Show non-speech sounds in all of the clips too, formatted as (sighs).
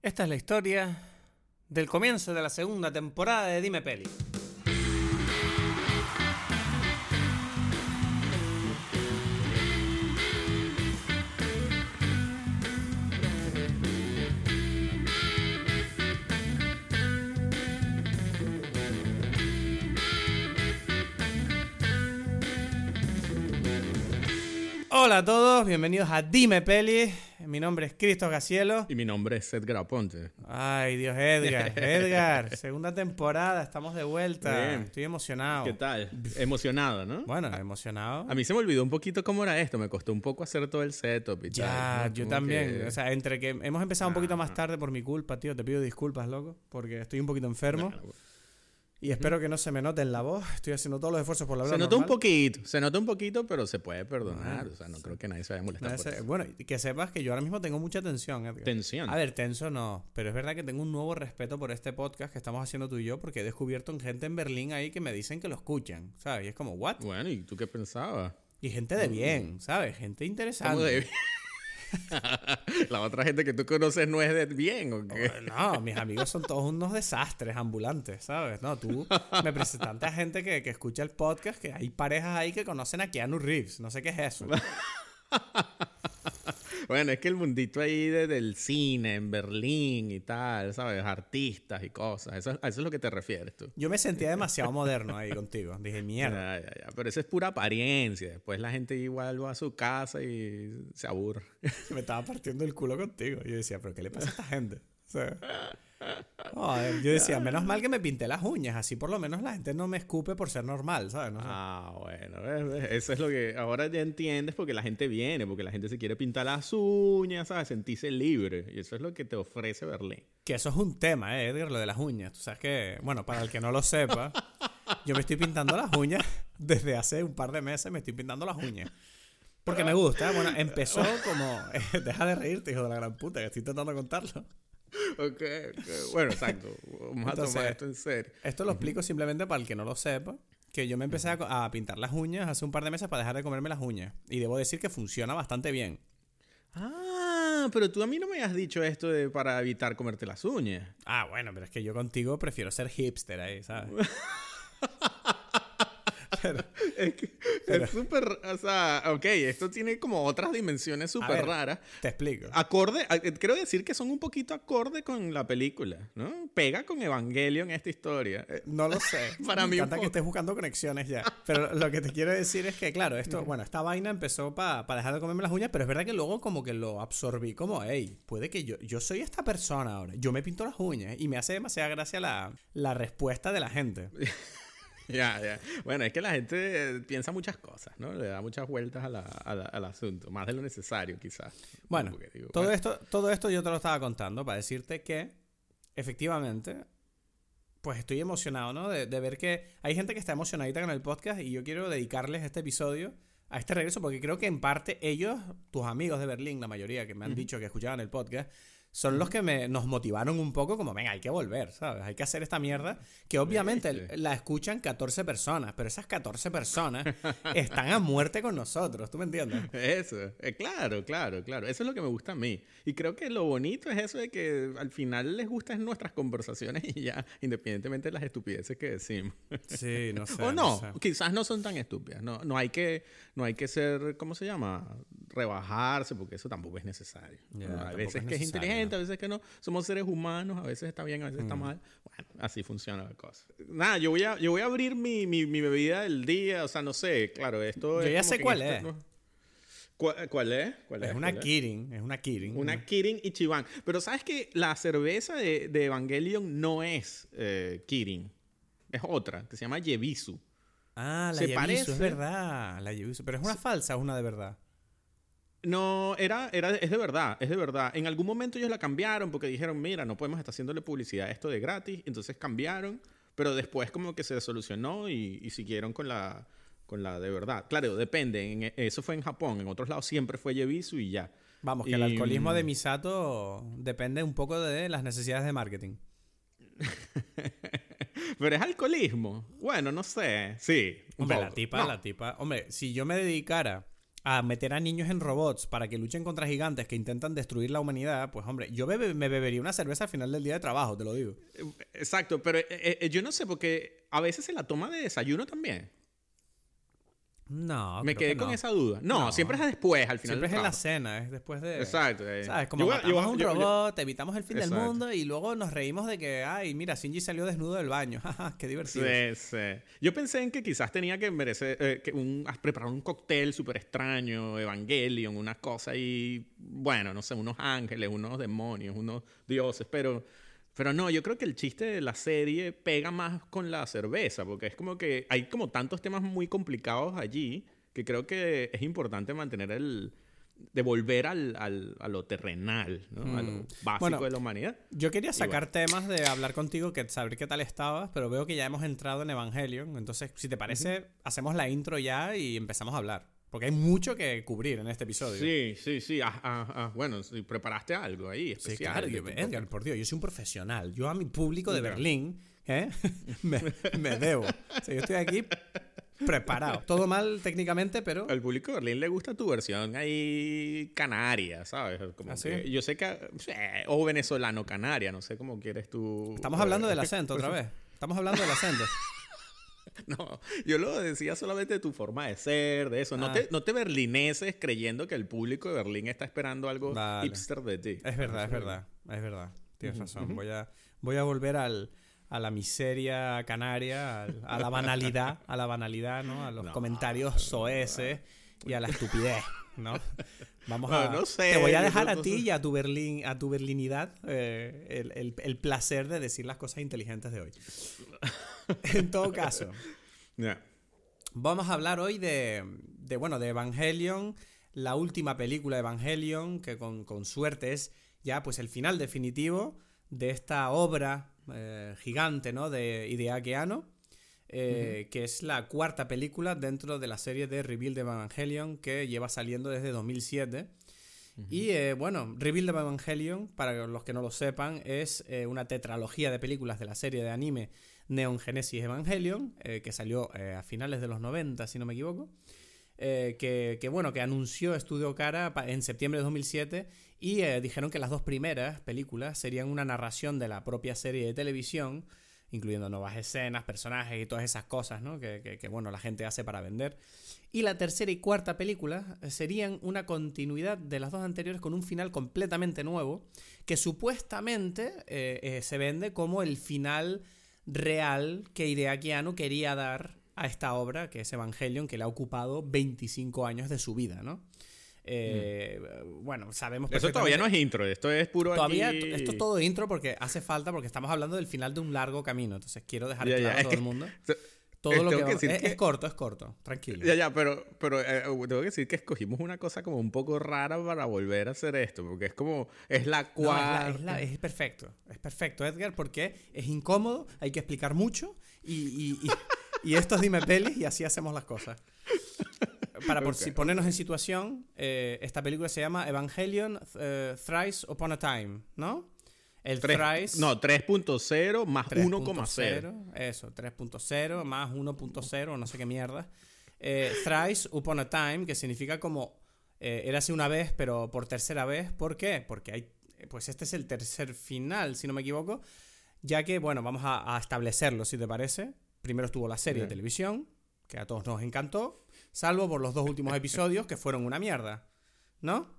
Esta es la historia del comienzo de la segunda temporada de Dime Peli. Hola a todos, bienvenidos a Dime Peli. Mi nombre es Cristo Gacielo. Y mi nombre es Edgar Aponte. Ay, Dios, Edgar. (laughs) Edgar, segunda temporada, estamos de vuelta. Bien. Estoy emocionado. ¿Qué tal? Emocionado, ¿no? Bueno, emocionado. A mí se me olvidó un poquito cómo era esto. Me costó un poco hacer todo el setup y Ya, tal. ¿no? yo Como también. que- O sea, entre que hemos empezado un poquito más tarde por mi culpa, tío. Te pido disculpas, loco, porque estoy un poquito enfermo. Y espero que no se me note en la voz. Estoy haciendo todos los esfuerzos por hablar se nota un poquito, se nota un poquito, pero se puede perdonar. O sea, no creo que nadie se vaya a molestar. Por ese- eso. Bueno, y que sepas que yo ahora mismo tengo mucha tensión, Edgar. Tensión. A ver, tenso no, pero es verdad que tengo un nuevo respeto por este podcast que estamos haciendo tú y yo porque he descubierto en gente en Berlín ahí que me dicen que lo escuchan, ¿sabes? Y es como, ¿what? Bueno, ¿y tú qué pensabas? Y gente de bien, ¿sabes? Gente ¿Cómo interesante. de- (laughs) La otra gente que tú conoces no es de bien, ¿o qué? No, mis amigos son todos unos desastres ambulantes, ¿sabes? No, tú me presentaste a gente que, que escucha el podcast, que hay parejas ahí que conocen a Keanu Reeves. No sé qué es eso. (laughs) Bueno, es que el mundito ahí de- del cine en Berlín y tal, ¿sabes? Artistas y cosas. Eso, a eso es lo que te refieres tú. Yo me sentía demasiado moderno ahí contigo. Dije, mierda. Ya, ya, ya. Pero eso es pura apariencia. Después la gente igual va a su casa y se aburre. (laughs) Me estaba partiendo el culo contigo. Yo decía, ¿pero qué le pasa a esta gente? (laughs) Yo decía, menos mal que me pinté las uñas. Así por lo menos la gente no me escupe por ser normal, ¿sabes? No sé. Ah, bueno. Eso es lo que ahora ya entiendes porque la gente viene, porque la gente se quiere pintar las uñas, ¿sabes? Sentirse libre. Y eso es lo que te ofrece Berlín. Que eso es un tema, ¿eh, Edgar, lo de las uñas. Tú sabes que, bueno, para el que no lo sepa, yo me estoy pintando las uñas desde hace un par de meses, me estoy pintando las uñas. Porque me gusta. Bueno, empezó como... (laughs) deja de reírte, hijo de la gran puta, que estoy intentando contarlo. (laughs) Ok, ok. Bueno, exacto. Vamos a tomar esto en serio. Esto lo explico simplemente para el que no lo sepa. Que yo me empecé a, a pintar las uñas hace un par de meses para dejar de comerme las uñas. Y debo decir que funciona bastante bien. Ah, pero tú a mí no me has dicho esto de para evitar comerte las uñas. Ah, bueno, pero es que yo contigo prefiero ser hipster ahí, ¿sabes? (laughs) Pero- (laughs) Es que es súper, o sea, ok, esto tiene como otras dimensiones súper raras. Te explico. Acorde, eh, quiero decir que son un poquito acorde con la película, ¿no? Pega con Evangelion esta historia. Eh, No lo sé. (laughs) Para Me mí encanta que estés buscando conexiones ya. Pero lo que te quiero decir es que, claro, esto, bueno, esta vaina empezó para dejar de comerme las uñas, pero es verdad que luego como que lo absorbí como, hey, puede que yo, yo soy esta persona ahora. Yo me pinto las uñas y me hace demasiada gracia la, la respuesta de la gente. (laughs) (laughs) Ya, ya. Bueno, es que la gente eh, piensa muchas cosas, ¿no? Le da muchas vueltas a la- a la- al asunto, más de lo necesario quizás. Bueno, digo, todo bueno, esto, todo esto yo te lo estaba contando para decirte que, efectivamente, pues estoy emocionado, ¿no? De, de ver que hay gente que está emocionadita con el podcast y yo quiero dedicarles este episodio a este regreso porque creo que en parte ellos, tus amigos de Berlín, la mayoría que me han dicho que escuchaban el podcast, son los que me, nos motivaron un poco como, venga, hay que volver, ¿sabes? Hay que hacer esta mierda, que obviamente la escuchan 14 personas, pero esas 14 personas están a muerte con nosotros, ¿tú me entiendes? Eso, eh, claro, claro, claro. Eso es lo que me gusta a mí. Y creo que lo bonito es eso de que al final les gustan nuestras conversaciones y ya, independientemente de las estupideces que decimos. Sí, no sé. (laughs) o no, sé. quizás no son tan estúpidas. No, no, hay que, no hay que ser, ¿cómo se llama? Rebajarse, porque eso tampoco es necesario. ¿no? tampoco a veces es que es necesario, a veces que no. Somos seres humanos, a veces está bien, a veces está mal. Bueno, así funciona la cosa. Nada, yo voy a, yo voy a abrir mi, mi, mi bebida del día, o sea, no sé, claro, esto Yo es ya sé cuál esto es. no- ¿Cuál, cuál es? ¿Cuál Es es? una. Kirin, es una Kirin. Una Kirin Ichiban. Pero sabes que la cerveza de, de Evangelion no es eh, Kirin. Es otra, que se llama Yebisu. Ah, la Se Yebisu, parece. es verdad. La Yebisu. Pero es una falsa o una de verdad. No, era, era, es de verdad, es de verdad. En algún momento ellos la cambiaron porque dijeron, mira, no podemos estar haciéndole publicidad a esto de gratis. Entonces cambiaron, pero después como que se solucionó y, y siguieron con la, con la de verdad. Claro, depende. En- eso fue en Japón. En otros lados siempre fue Yebisu y ya. Vamos, que el alcoholismo de mm, Misato depende un poco de las necesidades de marketing. (laughs) Pero es alcoholismo. Bueno, no sé. Sí. Hombre, la tipa, No. la tipa. Hombre, si yo me dedicara a meter a niños en robots para que luchen contra gigantes que intentan destruir la humanidad, pues hombre, yo me bebería una cerveza al final del día de trabajo, te lo digo. Exacto, pero eh, eh, yo no sé, porque a veces se la toma de desayuno también. No. Me quedé con esa duda. No, siempre es después, al final. Siempre es en la cena, es después de. Exacto. Eh. ¿Sabes? Como matamos a un robot, evitamos el fin del mundo y luego nos reímos de que, ay, mira, Shinji salió desnudo del baño. (laughs) Qué divertido. Sí, sí. Yo pensé en que quizás tenía que merecer, eh, que un, preparar un cóctel súper extraño, Evangelion, una cosa y, bueno, no sé, unos ángeles, unos demonios, unos dioses, pero pero no, yo creo que el chiste de la serie pega más con la cerveza, porque es como que hay como tantos temas muy complicados allí que creo que es importante mantener el, de volver al, al, a lo terrenal, ¿no? a lo mm. básico de la humanidad. Yo quería sacar temas de hablar contigo, que saber qué tal estabas, pero veo que ya hemos entrado en Evangelion, entonces si te parece, hacemos la intro ya y empezamos a hablar. Porque hay mucho que cubrir en este episodio. Sí, sí, sí. Ah, ah, ah. Bueno, si preparaste algo ahí especial. Sí, claro. Edgar, por Dios, yo soy un profesional. Yo a mi público de Berlín ¿eh? (laughs) me, debo. O sea, yo estoy aquí preparado. Todo mal técnicamente, pero... Al público de Berlín le gusta tu versión ahí canaria, ¿sabes? Como que, yo sé que... o venezolano canaria, no sé cómo quieres tú... Estamos hablando del acento otra (laughs) vez. Estamos hablando del acento. (laughs) No, yo lo decía solamente de tu forma de ser, de eso. No, ah. te, no te berlineses creyendo que el público de Berlín está esperando algo hipster de ti. Es verdad, es verdad, es verdad. Tienes razón. Voy a, voy a volver al, a la miseria canaria, a la banalidad, a la banalidad, ¿no? A los comentarios soeces y a la estupidez, ¿no? (laughs) Vamos a. No sé, te voy a dejar a ti y a tu Berlín, a tu berlinidad eh, el, el, el, placer de decir las cosas inteligentes de hoy. (laughs) en todo caso. Vamos a hablar hoy de, de, bueno, de Evangelion, la última película de Evangelion, que con, con suerte es ya pues el final definitivo de esta obra eh, gigante, ¿no? De Hideaki eh, que es la cuarta película dentro de la serie de Rebuild Evangelion que lleva saliendo desde 2007. Y eh, bueno, Rebuild Evangelion, para los que no lo sepan, es una tetralogía de películas de la serie de anime Neon Genesis Evangelion, que salió a finales de los 90, si no me equivoco. que, que, bueno, que anunció Estudio Cara en septiembre de 2007 y dijeron que las dos primeras películas serían una narración de la propia serie de televisión incluyendo nuevas escenas, personajes y todas esas cosas, ¿no? Que, bueno, la gente hace para vender. Y la tercera y cuarta película serían una continuidad de las dos anteriores con un final completamente nuevo, que supuestamente eh, eh, se vende como el final real que Hideaki quería dar a esta obra, que es Evangelion, que le ha ocupado 25 años de su vida, ¿no? Eh, bueno, sabemos Eso todavía no es intro, esto es puro Todavía esto es todo intro porque hace falta, porque estamos hablando del final de un largo camino. Entonces quiero dejar claro a todo el mundo. (laughs) Todo lo que, es, corto, es corto, tranquilo. Ya, ya, pero, pero eh, tengo que decir que escogimos una cosa como un poco rara para volver a hacer esto, porque es como, es la cual... es, perfecto, es perfecto, Edgar, porque es incómodo, hay que explicar mucho y, y, y, (laughs) y esto es Dime Pelis y así hacemos las cosas para por si ponernos en situación, eh, esta película se llama Evangelion eh, Thrice Upon a Time, ¿no? El Thrice. No, 3.0 más 1,0. Eso, 3.0 más 1.0, no sé qué mierda. Eh, thrice Upon a Time, que significa como era así una vez, pero por tercera vez. ¿Por qué? Porque hay. Pues este es el tercer final, si no me equivoco. Ya que, bueno, vamos a, establecerlo, si te parece. Primero estuvo la serie de televisión, que a todos nos encantó. Salvo por los dos últimos episodios que fueron una mierda. ¿No?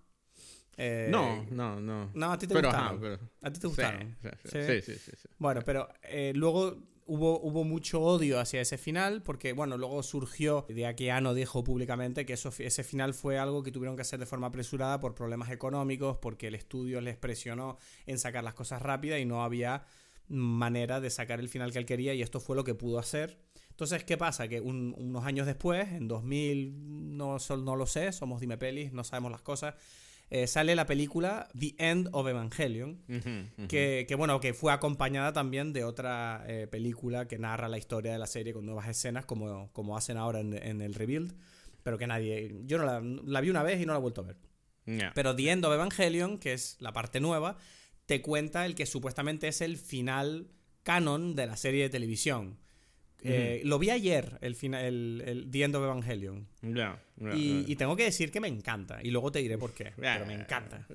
Eh, no, no, no. No, a ti te gustaron. A ti te gustaron. Sí, sí, sí. Bueno, pero eh, luego hubo, hubo mucho odio hacia ese final, porque, bueno, luego surgió de Aqueano dijo públicamente que eso, ese final fue algo que tuvieron que hacer de forma apresurada por problemas económicos, porque el estudio les presionó en sacar las cosas rápidas y no había manera de sacar el final que él quería, y esto fue lo que pudo hacer. Entonces, ¿qué pasa? Que unos años después, en 2000, no, no lo sé, somos Dime Pelis, no sabemos las cosas, eh, sale la película The End of Evangelion, Que, bueno, que fue acompañada también de otra eh, película que narra la historia de la serie con nuevas escenas, como, como hacen ahora en, el Rebuild, pero que nadie, yo no la, vi una vez y no la he vuelto a ver. Pero The End of Evangelion, que es la parte nueva, te cuenta el que supuestamente es el final canon de la serie de televisión Eh, lo vi ayer, el, final, el, el The End of Evangelion. Y, y tengo que decir que me encanta. Y luego te diré por qué. Pero me encanta.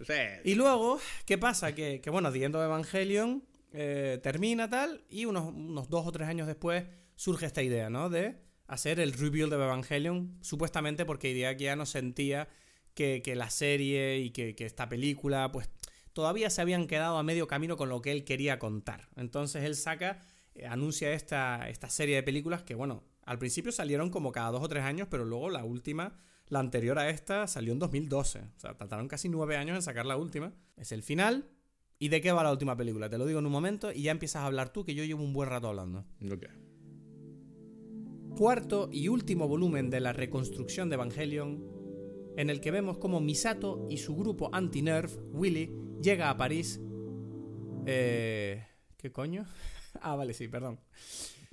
Y luego, ¿qué pasa? Que, que bueno, The End of Evangelion eh, termina tal. Y unos, unos dos o tres años después surge esta idea, ¿no? De hacer el rebuild de Evangelion. Supuestamente porque Hideaki no sentía que, que la serie y que, que esta película, pues todavía se habían quedado a medio camino con lo que él quería contar. Entonces él saca, anuncia esta, esta serie de películas que, bueno, al principio salieron como cada dos o tres años, pero luego la última, la anterior a esta, salió en 2012. O sea, tardaron casi nueve años en sacar la última. Es el final. ¿Y de qué va la última película? Te lo digo en un momento y ya empiezas a hablar tú, que yo llevo un buen rato hablando. Ok. Cuarto y último volumen de la reconstrucción de Evangelion, en el que vemos cómo Misato y su grupo anti-nerf, Willy, llega a París. Eh, ¿Qué coño? Ah, vale, sí, perdón.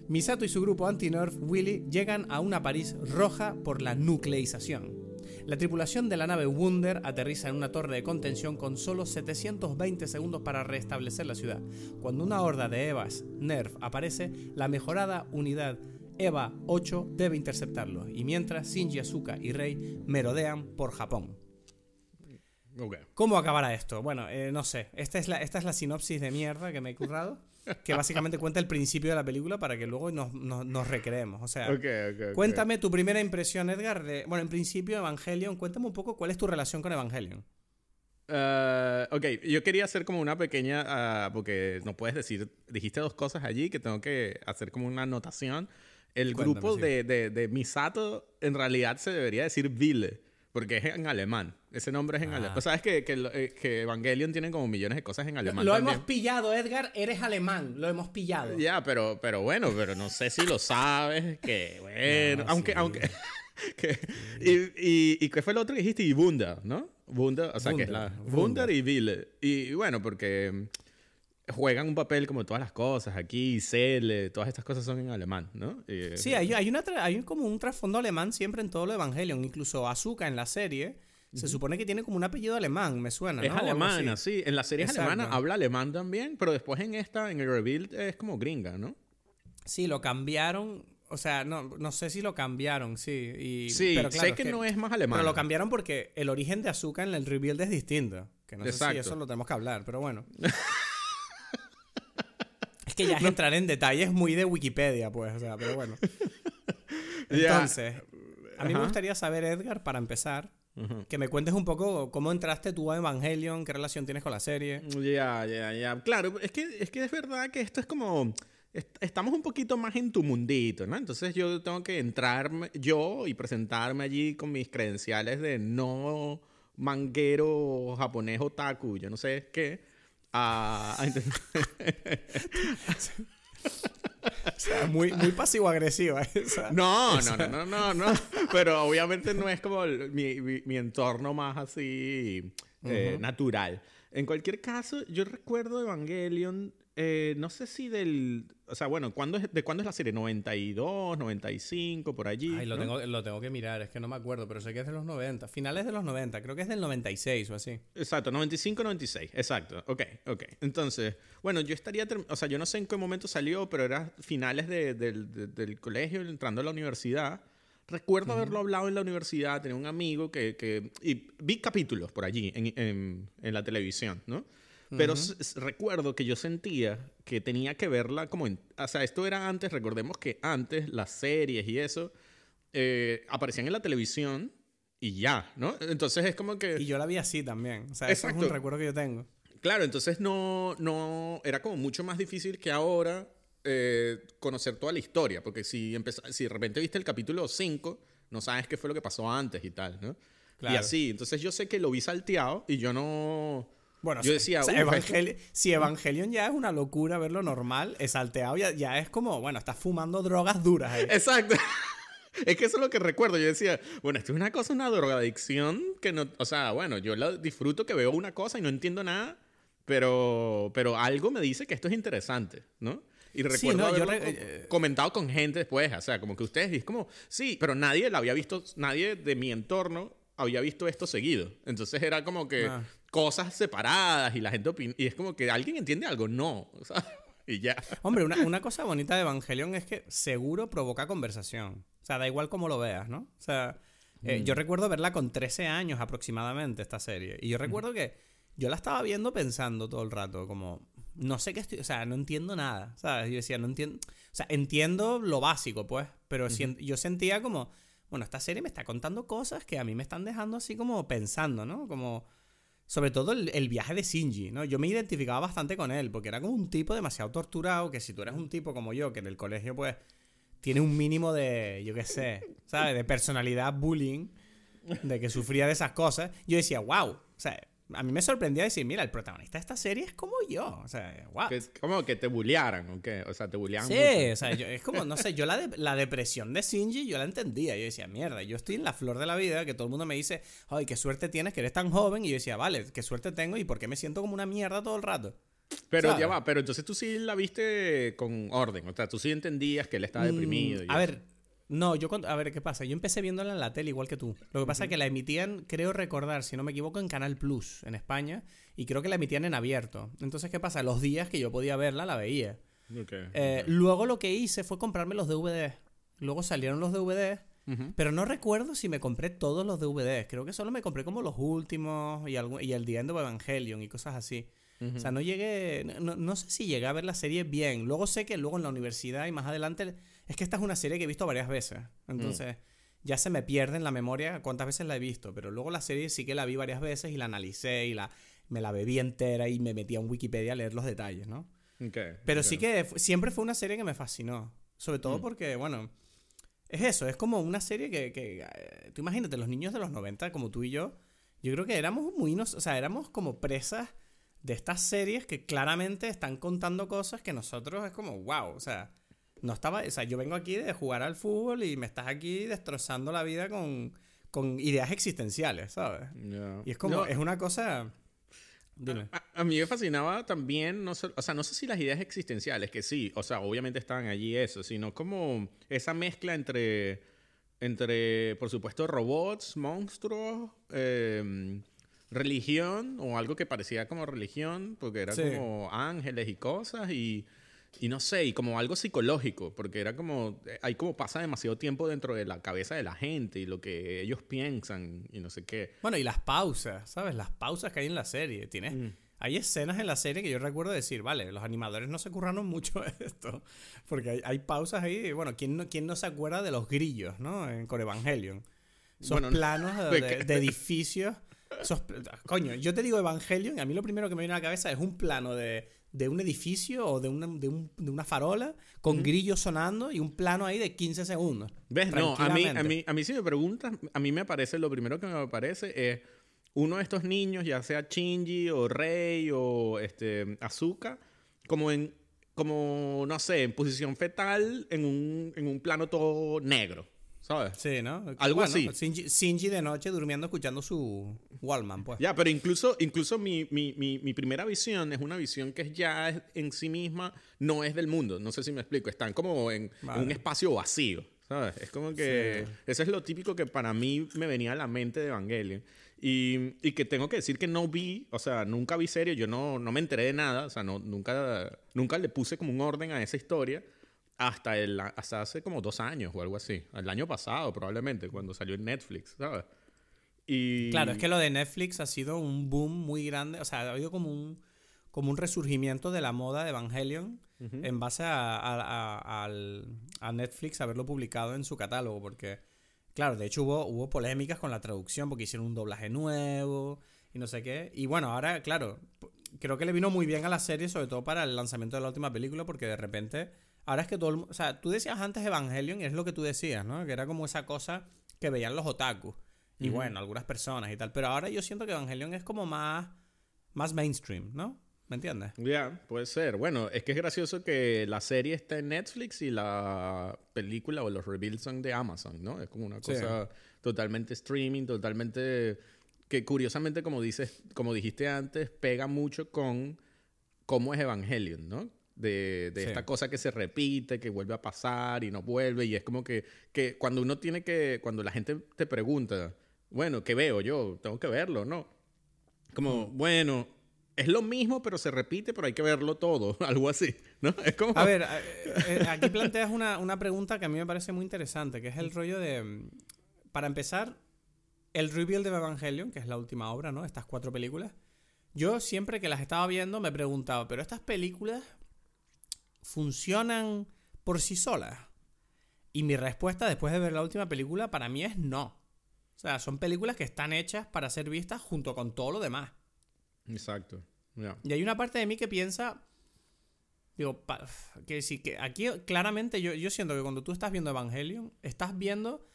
Misato y su grupo anti-nerf, Willy, llegan a una París roja por la nucleización. La tripulación de la nave Wunder aterriza en una torre de contención con solo 720 segundos para restablecer la ciudad. Cuando una horda de Evas Nerf aparece, la mejorada unidad Eva 8 debe interceptarlo, y mientras Shinji, Asuka y Rei merodean por Japón. ¿Cómo acabará esto? Bueno, eh, no sé. Esta es, la, esta es la sinopsis de mierda que me he currado. Que básicamente cuenta el principio de la película para que luego nos, nos, nos recreemos. O sea, cuéntame tu primera impresión, Edgar. De, bueno, en principio, Evangelion. Cuéntame un poco cuál es tu relación con Evangelion. Eh, ok, yo quería hacer como una pequeña, ah, porque no puedes decir, dijiste dos cosas allí que tengo que hacer como una anotación. El Cuéntame, grupo sí. de, de, de Misato en realidad se debería decir Ville, porque es en alemán. Ese nombre es en Ah. alemán. Pues sabes que, eh, que Evangelion tiene como millones de cosas en alemán. Lo hemos pillado, Edgar. Eres alemán. Lo hemos pillado. Ya, pero, pero bueno, pero no sé si lo sabes, que (laughs) bueno, No, aunque, sí. aunque, (laughs) que- y, y, y qué fue lo otro que dijiste? Y Bunda, ¿no? Bunda, o sea, que es la, Bunda y Ville. Y, bueno, porque juegan un papel como todas las cosas aquí, Cele, todas estas cosas son en alemán, ¿no? Y, Sí, hay, hay, una hay como un trasfondo alemán siempre en todo lo Evangelion. Incluso Asuka en la serie se supone que tiene como un apellido alemán, me suena. Es alemana, sí. En la serie es alemana, habla alemán también, pero después en esta, en el Rebuild, es como gringa, ¿no? Sí, lo cambiaron. O sea, no, no sé si lo cambiaron, sí. Y, Sí, pero claro, sé es que, no es más alemán. Pero lo cambiaron porque el origen de Azuka en el rebuild es distinto. Que no sé si eso lo tenemos que hablar, pero bueno. (laughs) es que ya es entrar en detalles muy de Wikipedia, pues, o sea, pero bueno. (laughs) Entonces, a mí me gustaría saber, Edgar, para empezar, que me cuentes un poco cómo entraste tú a Evangelion, qué relación tienes con la serie. Ya, ya, ya. Claro, es que, es que es verdad que esto es como... est- Estamos un poquito más en tu mundito, ¿no? Entonces yo tengo que entrarme yo y presentarme allí con mis credenciales de no manguero japonés otaku, yo no sé qué. A- a intentar- O sea, muy, muy pasivo-agresiva esa. No, no, no, no, no, no. Pero obviamente no es como el- mi, mi- mi entorno más así eh, natural. En cualquier caso, yo recuerdo Evangelion, eh, no sé si del... O sea, bueno, ¿cuándo es, ¿de cuándo es la serie? ¿92, 95, por allí? Ay, lo, ¿no? tengo, lo tengo que mirar, es que no me acuerdo, pero sé que es de los 90. Finales de los 90, creo que es del 96 o así. Exacto, 95, 96, exacto. Ok, ok. Entonces, bueno, yo estaría, o sea, yo no sé en qué momento salió, pero era finales de- del- de- del colegio, entrando a la universidad. Recuerdo haberlo hablado en la universidad, tenía un amigo que, que- y vi capítulos por allí en, en- en la televisión, ¿no? Pero recuerdo que yo sentía que tenía que verla como en... O sea, esto era antes, recordemos que antes las series y eso eh, aparecían en la televisión y ya, ¿no? Entonces es como que... Y yo la vi así también. O sea, eso es Exacto. un recuerdo que yo tengo. Claro, entonces no, no, era como mucho más difícil que ahora eh, conocer toda la historia, porque si, si de repente viste el capítulo 5, no sabes qué fue lo que pasó antes y tal, ¿no? Y Claro. así, entonces yo sé que lo vi salteado y yo no... Bueno, yo si- decía, o sea, "Uf, Evangel- si Evangelion ya es una locura verlo normal, es salteado ya, ya es como, bueno, estás fumando drogas duras ahí. Exacto. (laughs) Es que eso es lo que recuerdo. Yo decía, bueno, esto es una cosa, una drogadicción que no. O sea, bueno, yo la disfruto que veo una cosa y no entiendo nada, pero, pero algo me dice que esto es interesante, ¿no? Y recuerdo no, yo haberlo re- eh, comentado con gente después, o sea, como que ustedes, es como, sí, pero nadie la había visto, nadie de mi entorno había visto esto seguido. Entonces era como que Ah. cosas separadas y la gente opina, y es como que alguien entiende algo, no. (laughs) Y ya. Hombre, una, una cosa bonita de Evangelion es que seguro provoca conversación. O sea, da igual cómo lo veas, ¿no? O sea, eh, yo recuerdo verla con 13 años aproximadamente, esta serie. Y yo recuerdo que yo la estaba viendo pensando todo el rato, como, no sé qué estoy, o sea, no entiendo nada, ¿sabes? Yo decía, no entiendo, o sea, entiendo lo básico, pues, pero yo sentía como, bueno, esta serie me está contando cosas que a mí me están dejando así como pensando, ¿no? Como, sobre todo el, viaje de Shinji, ¿no? Yo me identificaba bastante con él, porque era como un tipo demasiado torturado, que si tú eres un tipo como yo, que en el colegio, pues, tiene un mínimo de, yo qué sé, ¿sabes? De personalidad bullying, de que sufría de esas cosas, yo decía, wow, o sea, a mí me sorprendía decir, mira, el protagonista de esta serie es como yo, o sea, wow. Que como que te bullearan, ¿o qué? O sea, te bulleaban Sí, mucho. o sea, yo- es como, no sé, yo la, de- la depresión de Shinji yo la entendía. Yo decía, mierda, yo estoy en la flor de la vida, que todo el mundo me dice, ay, qué suerte tienes que eres tan joven. Y yo decía, vale, qué suerte tengo y por qué me siento como una mierda todo el rato. Pero ¿sabes? ya va, pero entonces tú sí la viste con orden. O sea, tú sí entendías que él estaba deprimido. y Mm, a eso. ver, no, yo cuando- a ver, ¿qué pasa? Yo empecé viéndola en la tele igual que tú. Lo que pasa es que la emitían, creo recordar, si no me equivoco, en Canal Plus en España y creo que la emitían en abierto. Entonces, ¿qué pasa? Los días que yo podía verla, la veía. Eh. Luego lo que hice fue comprarme los DVDs. Luego salieron los DVDs, pero no recuerdo si me compré todos los DVDs. Creo que solo me compré como los últimos y, algún, y el The End of Evangelion y cosas así. O sea, no llegué, no, no sé si llegué a ver la serie bien. Luego sé que luego en la universidad y más adelante, es que esta es una serie que he visto varias veces. Entonces, ya se me pierde en la memoria cuántas veces la he visto. Pero luego la serie sí que la vi varias veces y la analicé y la, me la bebí entera y me metí en Wikipedia a leer los detalles, ¿no? Ok, Pero sí que siempre fue una serie que me fascinó. Sobre todo Mm. porque, bueno, es eso, es como una serie que, que, eh, tú imagínate, los niños de los 90, como tú y yo, yo creo que éramos muy, o sea, éramos como presas de estas series que claramente están contando cosas que nosotros es como, wow, o sea, no estaba, o sea, yo vengo aquí de jugar al fútbol y me estás aquí destrozando la vida con, con ideas existenciales, ¿sabes? Ya. Y es como, No, es una cosa... Dime. A, a mí me fascinaba también, no sé- o sea, no sé si las ideas existenciales, que sí, o sea, obviamente estaban allí eso, sino como esa mezcla entre, entre por supuesto, robots, monstruos, eh, religión, o algo que parecía como religión, porque era Sí. como ángeles y cosas, y, y no sé, y como algo psicológico, porque era como, eh, ahí como pasa demasiado tiempo dentro de la cabeza de la gente y lo que ellos piensan y no sé qué. Bueno, y las pausas, ¿sabes? Las pausas que hay en la serie. Tienes, Mm. Hay escenas en la serie que yo recuerdo decir, vale, los animadores no se curraron mucho (laughs) esto. Porque hay, hay pausas ahí. Bueno, ¿quién no, ¿quién no se acuerda de los grillos, ¿no? En Core Evangelion. Esos Bueno, no. planos de, (laughs) ¿De de- edificios. Esos coño, yo te digo Evangelion, y a mí lo primero que me viene a la cabeza es un plano de, de un edificio o de una, de, un- de una farola con grillos sonando y un plano ahí de 15 segundos. ¿Ves? No, a mí, a, mí, a mí si me preguntas, a mí me aparece, lo primero que me aparece es uno de estos niños, ya sea Shinji o Rei o este, Azuka, como en, como, no sé, en posición fetal en un, en un plano todo negro, ¿sabes? Sí, ¿no? Algo así. Shinji, Shinji de noche durmiendo escuchando su Wallman, pues. Ya, pero incluso, incluso mi, mi, mi, mi primera visión es una visión que ya es- en sí misma no es del mundo. No sé si me explico. Están como en, en Vale. un espacio vacío. ¿Sabes? Es como que. Eso es lo típico que para mí me venía a la mente de Evangelion. Y, y que tengo que decir que no vi, o sea, nunca vi serio, yo no, no me enteré de nada, o sea, no, nunca, nunca le puse como un orden a esa historia hasta, el, hasta hace como dos años o algo así. El año pasado, probablemente, cuando salió en Netflix, ¿sabes? Y... Claro, es que lo de Netflix ha sido un boom muy grande. O sea, ha habido como un, como un resurgimiento de la moda de Evangelion en base a, a- a- Netflix haberlo publicado en su catálogo. Porque, claro, de hecho hubo, hubo polémicas con la traducción porque hicieron un doblaje nuevo y no sé qué. Y bueno, ahora, claro, creo que le vino muy bien a la serie, sobre todo para el lanzamiento de la última película, porque de repente, ahora es que todo el O sea, tú decías antes Evangelion y es lo que tú decías, ¿no? Que era como esa cosa que veían los otakus. Y bueno, algunas personas y tal. Pero ahora yo siento que Evangelion es como más, más mainstream, ¿no? ¿Me entiendes? Ya, puede ser. Bueno, es que es gracioso que la serie está en Netflix y la película o los reveals son de Amazon, ¿no? Es como una Sí. cosa totalmente streaming, totalmente que curiosamente como dices, como dijiste antes, pega mucho con cómo es Evangelion, ¿no? De, de Sí. esta cosa que se repite, que vuelve a pasar y no vuelve y es como que, que cuando uno tiene que, cuando la gente te pregunta, bueno, ¿qué veo yo? Tengo que verlo, ¿no? Como, bueno, es lo mismo, pero se repite, pero hay que verlo todo, (laughs) algo así, ¿no? Es como... A ver, eh, aquí planteas una, una pregunta que a mí me parece muy interesante, que es el rollo de, mm, para empezar, el reveal de Evangelion, que es la última obra, ¿no? Estas cuatro películas. Yo siempre que las estaba viendo me preguntaba, ¿pero estas películas funcionan por sí solas? Y mi respuesta después de ver la última película para mí es no. O sea, son películas que están hechas para ser vistas junto con todo lo demás. Exacto. Y hay una parte de mí que piensa. Digo, que sí, que aquí claramente yo, yo siento que cuando tú estás viendo Evangelion, estás viendo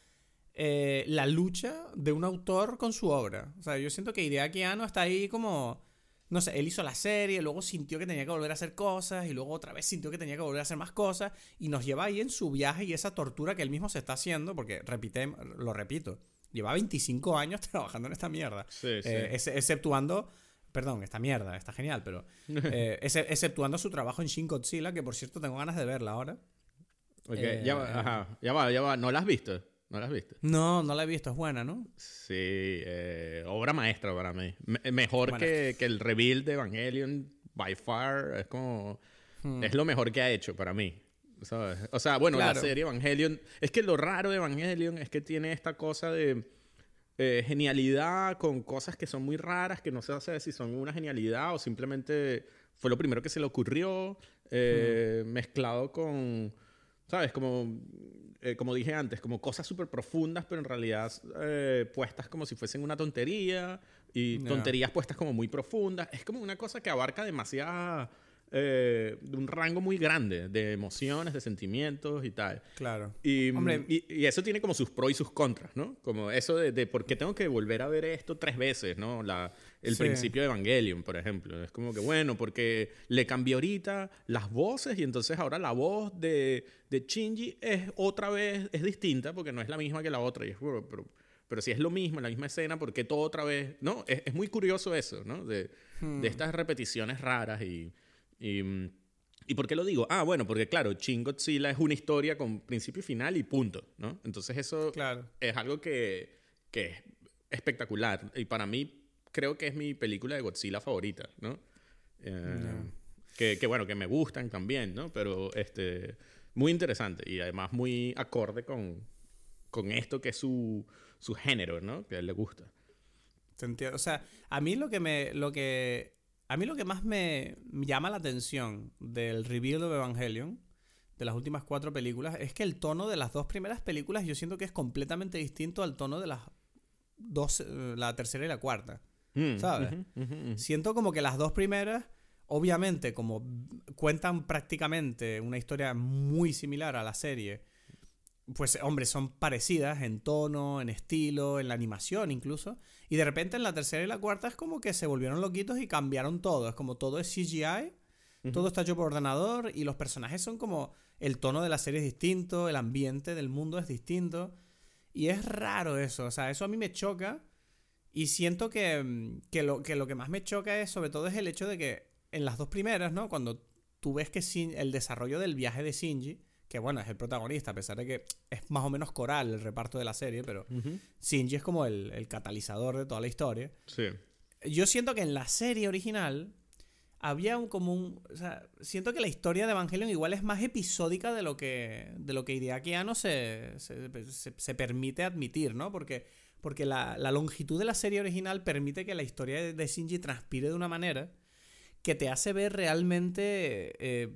eh, la lucha de un autor con su obra. O sea, yo siento que Hideaki Anno está ahí como. No sé, él hizo la serie, luego sintió que tenía que volver a hacer cosas, y luego otra vez sintió que tenía que volver a hacer más cosas, y nos lleva ahí en su viaje y esa tortura que él mismo se está haciendo, porque repite, lo repito, lleva 25 años (laughs) trabajando en esta mierda. Sí, sí. Eh, ex- exceptuando. Perdón, esta mierda, está genial, pero. (laughs) eh, ex- exceptuando su trabajo en Shin Godzilla, que por cierto tengo ganas de verla ahora. Eh, ya, va, ajá, ya va, ya va. ¿No la has visto? ¿No la has visto? No, no la he visto, es buena, ¿no? Sí, eh, obra maestra para mí. Me- mejor Bueno. que, que el reveal de Evangelion, by far. Es como... Hmm. Es lo mejor que ha hecho para mí. ¿sabes? O sea, bueno, la serie Evangelion... Es que lo raro de Evangelion es que tiene esta cosa de eh, genialidad con cosas que son muy raras, que no se sabe si son una genialidad o simplemente fue lo primero que se le ocurrió, eh, mezclado con, ¿sabes? Como, eh, como dije antes, como cosas súper profundas, pero en realidad eh, puestas como si fuesen una tontería y tonterías puestas como muy profundas. Es como una cosa que abarca demasiada... eh, un rango muy grande de emociones, de sentimientos y tal. Claro. Y, Hombre. y, y eso tiene como sus pros y sus contras, ¿no? Como eso de, de por qué tengo que volver a ver esto tres veces, ¿no? La, el Sí. principio de Evangelion, por ejemplo. Es como que, bueno, porque le cambié ahorita las voces y entonces ahora la voz de, de Shinji es otra vez, es distinta porque no es la misma que la otra. Y es, pero, pero si es lo mismo, la misma escena, ¿por qué todo otra vez? No, es, es muy curioso eso, ¿no? De, Hmm. de estas repeticiones raras y... y ¿Y por qué lo digo? Ah, bueno, porque claro, Shin Godzilla es una historia con principio y final y punto, ¿no? Entonces eso Claro. es algo que, que es espectacular. Y para mí creo que es mi película de Godzilla favorita, ¿no? Eh, que, que, bueno, que me gustan también, ¿no? Pero este, muy interesante y además muy acorde con, con esto que es su, su género, ¿no? Que a él le gusta. Entiendo. O sea, a mí lo que me. Lo que. A mí lo que más me llama la atención del reveal de Evangelion, de las últimas cuatro películas, es que el tono de las dos primeras películas yo siento que es completamente distinto al tono de las dos, la tercera y la cuarta. Mm, ¿Sabes? Siento como que las dos primeras, obviamente, como cuentan prácticamente una historia muy similar a la serie, pues, hombre, son parecidas en tono, en estilo, en la animación incluso. Y de repente en la tercera y la cuarta es como que se volvieron loquitos y cambiaron todo. Es como todo es CGI, todo está hecho por ordenador y los personajes son como el tono de la serie es distinto, el ambiente del mundo es distinto. Y es raro eso, o sea, eso a mí me choca. Y siento que, mm, que, lo, que lo que más me choca es sobre todo es el hecho de que en las dos primeras, ¿no? Cuando tú ves que Shin- el desarrollo del viaje de Shinji, que bueno, es el protagonista, a pesar de que es más o menos coral el reparto de la serie, pero Ujú. Shinji es como el, el catalizador de toda la historia. Sí. Yo siento que en la serie original había un como un... O sea, siento que la historia de Evangelion igual es más episódica de lo que, de lo que Hideaki Anno se, se, se- se permite admitir, ¿no? Porque, porque la, la longitud de la serie original permite que la historia de- de Shinji transpire de una manera que te hace ver realmente, eh,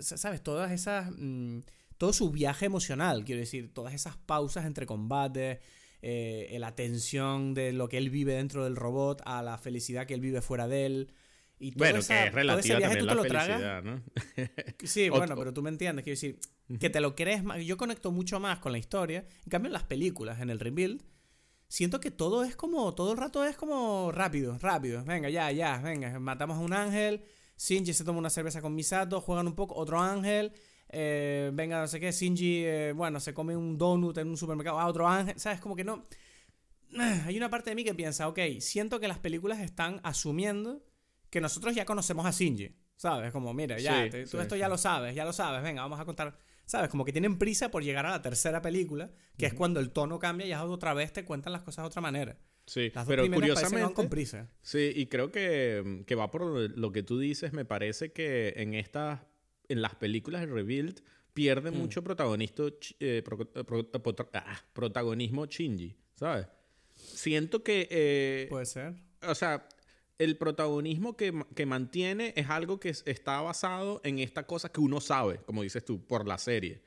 ¿sabes? Todas esas... mm, todo su viaje emocional, quiero decir, todas esas pausas entre combates, eh, la tensión de lo que él vive dentro del robot a la felicidad que él vive fuera de él. Y todo Bueno, esa- que es todo ese relativa viaje también la lo tragas. felicidad, ¿no? (laughs) Sí, bueno, pero tú me entiendes. Quiero decir, que te lo crees más. Yo conecto mucho más con la historia. En cambio, en las películas, en el rebuild, siento que todo es como. Todo el rato es como rápido, rápido. Venga, ya, ya, venga. Matamos a un ángel. Shinji se toma una cerveza con Misato. Juegan un poco. Otro ángel. eh, venga, no sé qué. Shinji, eh, bueno, se come un donut en un supermercado. Ah, otro ángel. ¿Sabes? Como que no. (sighs) Hay una parte de mí que piensa, ok, siento que las películas están asumiendo que nosotros ya conocemos a Shinji. ¿Sabes? Como, mira, ya, Sí, te- tú sí, esto sí. ya lo sabes, ya lo sabes, venga, vamos a contar. ¿Sabes? Como que tienen prisa por llegar a la tercera película, que es cuando el tono cambia y ya otra vez te cuentan las cosas de otra manera. Sí, Las dos pero van curiosamente... con prisa. Sí, y creo que, que va por lo que tú dices. Me parece que en estas, en las películas de Rebuild pierde Mm. mucho protagonista, ch- eh, pro- pro- pro- ah, protagonismo Shinji, ¿sabes? Siento que, eh, Puede ser. o sea, el protagonismo que, que mantiene es algo que es- está basado en esta cosa que uno sabe, como dices tú, por la serie.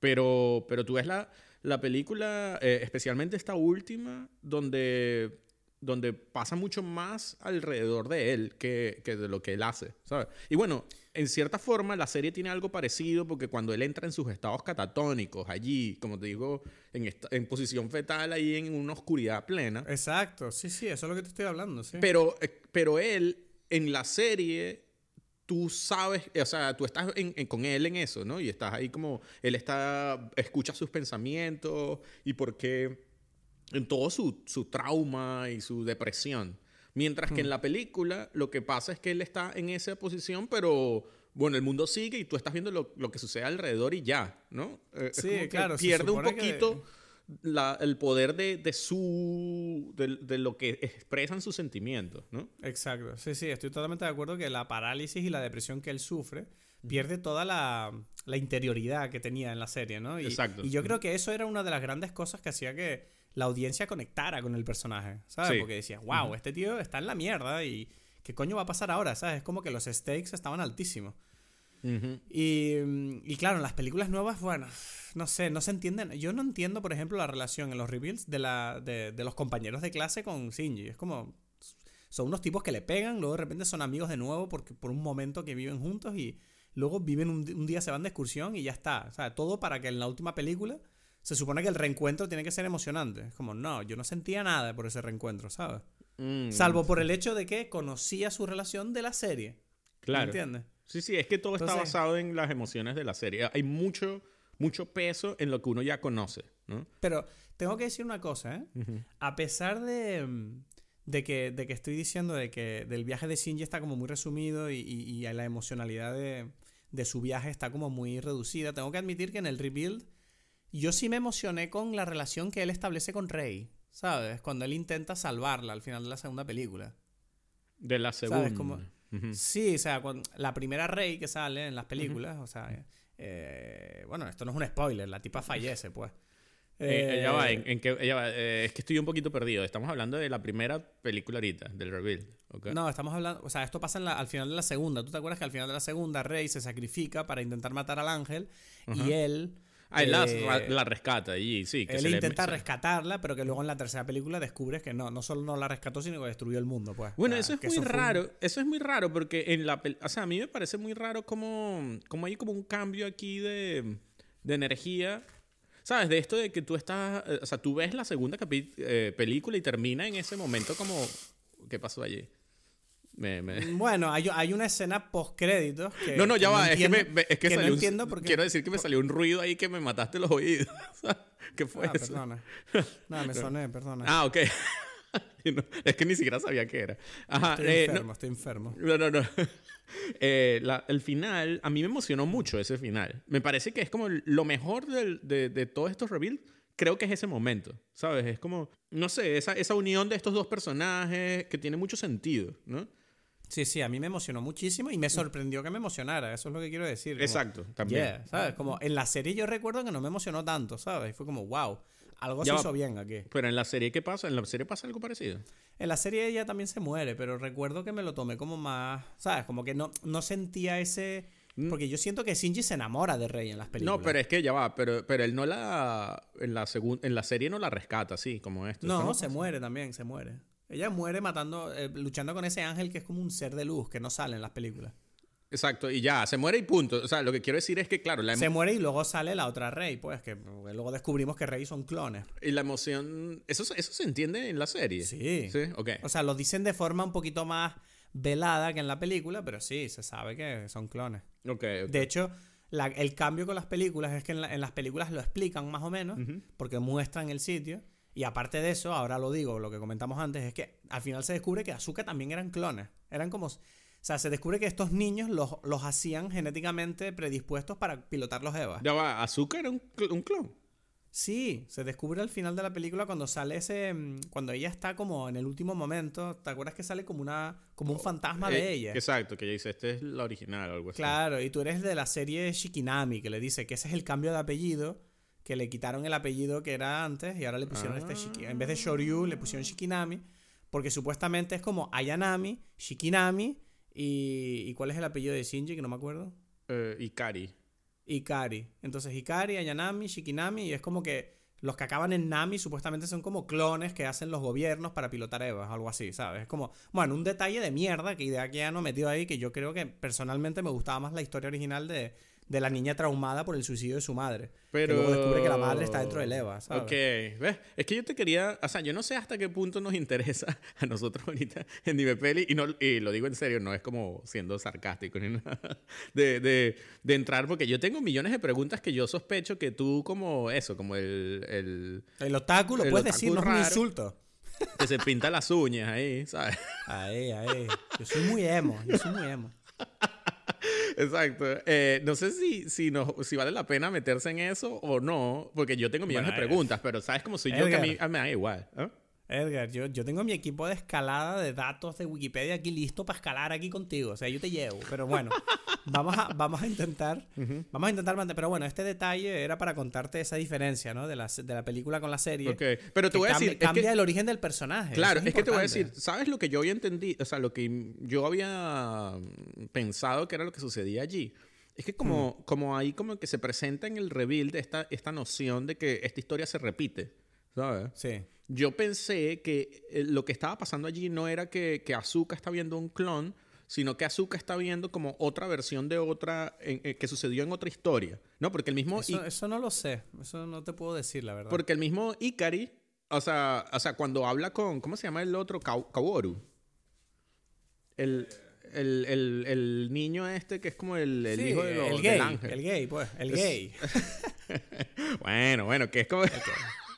Pero, pero tú ves la, la película, eh, especialmente esta última, donde, donde pasa mucho más alrededor de él que, que de lo que él hace, ¿sabes? Y bueno, en cierta forma la serie tiene algo parecido porque cuando él entra en sus estados catatónicos, allí, como te digo, en, esta- en posición fetal, ahí en una oscuridad plena, Exacto, sí, sí, eso es lo que te estoy hablando, sí. pero, eh, pero él, en la serie, tú sabes, o sea, tú estás en- en- con él en eso, ¿no? Y estás ahí como, él está, escucha sus pensamientos y por qué, en todo su, su trauma y su depresión. Mientras que en la película lo que pasa es que él está en esa posición, pero bueno, el mundo sigue y tú estás viendo lo, lo que sucede alrededor y ya, ¿no? Eh, Sí, claro, Pierde un que- poquito la- el poder de, de su. De, de lo que expresan sus sentimientos, ¿no? Exacto, sí, sí, estoy totalmente de acuerdo que la parálisis y la depresión que él sufre pierde toda la, la interioridad que tenía en la serie, ¿no? Y, Exacto. Y yo creo que eso era una de las grandes cosas que hacía que la audiencia conectara con el personaje, ¿sabes? Sí. Porque decías, wow, este tío está en la mierda y ¿qué coño va a pasar ahora? ¿Sabes? Es como que los stakes estaban altísimos. Y, mm, y claro, en las películas nuevas, bueno, no sé, no se entienden. Yo no entiendo, por ejemplo, la relación en los reveals de, la, de, de los compañeros de clase con Shinji. Es como. Son unos tipos que le pegan, luego de repente son amigos de nuevo porque por un momento que viven juntos y luego viven un, un día se van de excursión y ya está. O sea, todo para que en la última película se supone que el reencuentro tiene que ser emocionante. Es como, no, yo no sentía nada por ese reencuentro, ¿sabes? Mm, Salvo por el hecho de que conocía su relación de la serie. Claro. ¿Me entiendes? Sí, sí, es que todo está basado en las emociones de la serie. Hay mucho, mucho peso en lo que uno ya conoce, ¿no? Pero tengo que decir una cosa, ¿eh? A pesar de, de, que, de que estoy diciendo de que del viaje de Shinji está como muy resumido y, y- y la emocionalidad de, de su viaje está como muy reducida, tengo que admitir que en el rebuild yo sí me emocioné con la relación que él establece con Rey, ¿sabes? Cuando él intenta salvarla al final de la segunda película. De la segunda. ¿Sabes? Como- Ujú. Sí, o sea, cuando- la primera Rey que sale en las películas, o sea, eh, bueno, esto no es un spoiler, la tipa fallece, pues. Eh, ella va, Eh, en, en que, ella va, eh, es que estoy un poquito perdido. Estamos hablando de la primera película ahorita, del reveal. ¿ok? No, estamos hablando, o sea, esto pasa en la- al final de la segunda. ¿Tú te acuerdas que al final de la segunda Rey se sacrifica para intentar matar al ángel y él Ah, él la, eh, ra- la rescata allí, sí. Que él se intenta rescatarla, pero que luego en la tercera película descubres que no, no solo no la rescató, sino que destruyó el mundo, pues. Bueno, O sea, eso es que muy un- raro. Eso es muy raro porque en la o sea, a mí me parece muy raro como, como hay como un cambio aquí de, de energía. ¿Sabes? De esto de que tú estás, eh, o sea, tú ves la segunda eh, película y termina en ese momento como ¿qué pasó allí? Me, me- Bueno, hay, hay una escena post créditos que No, no, ya que va, es que, me, entiendo- es que que no salió un- entiendo por qué. quiero decir que me salió un ruido ahí que me mataste los oídos. (laughs) ¿Qué fue Ah, eso? perdona. (laughs) No, me soné, perdona. Ah, ok. (laughs) No, es que ni siquiera sabía qué era. Ajá, estoy eh, no- enfermo, estoy enfermo. No, no, no. Eh, la- el final, a mí me emocionó mucho ese final. Me parece que es como lo mejor del- de, de todos estos reveals. Creo que es ese momento, ¿sabes? Es como, no sé, esa, esa unión de estos dos personajes que tiene mucho sentido, ¿no? Sí, sí, a mí me emocionó muchísimo y me sorprendió que me emocionara, eso es lo que quiero decir. como- Exacto, también. Yeah, ¿sabes? Como en la serie yo recuerdo que no me emocionó tanto, ¿sabes? Y fue como, wow, algo Ya se va. hizo bien aquí. Pero en la serie, ¿qué pasa? En la serie pasa algo parecido. En la serie ella también se muere, pero recuerdo que me lo tomé como más, ¿sabes? Como que no, no sentía ese... Porque yo siento que Shinji se enamora de Rey en las películas. Mm. No, pero es que ya va, pero, pero él no la. En la, segun- en la serie no la rescata, así como esto. No, Esto se muere también, se muere. Ella muere matando, eh, luchando con ese ángel que es como un ser de luz que no sale en las películas. Exacto, y ya, se muere y punto. O sea, lo que quiero decir es que, claro, la, Se muere y luego sale la otra Rey, pues, que luego descubrimos que Rey son clones. y la emoción. Eso, se- eso se entiende en la serie. Sí. Sí, ok. O sea, lo dicen de forma un poquito más velada que en la película, pero sí, se sabe que son clones. Ok, ok. De hecho, la- el cambio con las películas es que en, la- en las películas lo explican más o menos, porque muestran el sitio. Y aparte de eso, ahora lo digo, lo que comentamos antes, es que al final se descubre que Azuka también eran clones. Eran como... O sea, se descubre que estos niños los, los hacían genéticamente predispuestos para pilotar los Evas. Ya va, Azúcar era un, cl- un clon. Sí, se descubre al final de la película cuando sale ese. mm, Cuando ella está como en el último momento. ¿Te acuerdas que sale como una. como un fantasma de Eh, ella? Exacto, que ella dice, este es la original o algo así. Claro, y tú eres de la serie Shikinami, que le dice que ese es el cambio de apellido, que le quitaron el apellido que era antes y ahora le pusieron este Shiki- En vez de Shoryu, le pusieron Shikinami, porque supuestamente es como Ayanami, Shikinami y. ¿Y cuál es el apellido de Shinji? Que no me acuerdo. Eh, y Kari. Ikari. Entonces Ikari, Ayanami, Shikinami, y es como que los que acaban en Nami supuestamente son como clones que hacen los gobiernos para pilotar Evas, algo así, ¿sabes? Es como, bueno, un detalle de mierda que Hideaki Anno metió ahí, que yo creo que personalmente me gustaba más la historia original de, de la niña traumada por el suicidio de su madre. Pero... Que luego descubre que la madre está dentro del Eva, ¿sabes? Ok, ¿ves? Es que yo te quería, o sea, yo no sé hasta qué punto nos interesa (laughs) a nosotros ahorita en Dime Peli, y, no, y lo digo en serio, no es como siendo sarcástico ni (laughs) nada, de, de, de entrar, porque yo tengo millones de preguntas que yo sospecho que tú como eso, como el, el El otaku lo El puedes otaku decir, no es un insulto. que se pinta las uñas ahí, ¿sabes? Ahí, ahí. Yo soy muy emo, yo soy muy emo. (laughs) Exacto. Eh, no sé si, si, nos- si vale la pena meterse en eso o no, porque yo tengo millones Bueno, de preguntas, pero ¿sabes cómo soy yo? Que a mí, Edgar. a mí me da igual. ¿eh? Edgar, yo, yo tengo mi equipo de escalada de datos de Wikipedia aquí listo para escalar aquí contigo. O sea, yo te llevo. Pero bueno, (laughs) vamos a, vamos a intentar. Vamos a intentar mantener. Pero bueno, este detalle era para contarte esa diferencia, ¿no? De la, de la película con la serie. Ok, pero te que voy a cambia, decir... es que- cambia el origen del personaje. Claro, es, que te voy a decir, ¿sabes lo que yo había entendido? O sea, lo que yo había pensado que era lo que sucedía allí. Es que como, Hmm. como ahí como que se presenta en el reveal de esta, esta noción de que esta historia se repite, ¿sabes? Sí. Yo pensé que eh, lo que estaba pasando allí no era que, que Azuka está viendo un clon, sino que Azuka está viendo como otra versión de otra en- eh, que sucedió en otra historia, ¿no? Porque el mismo... Eso, eso no lo sé. Eso no te puedo decir, la verdad. Porque el mismo Ikari, o sea, o sea, cuando habla con, ¿cómo se llama el otro? Kaworu. El, el, el, el niño este que es como el, el Sí, hijo de los, el del gay. ángel. El gay, pues. El Es- gay. (laughs) bueno, bueno, que es como...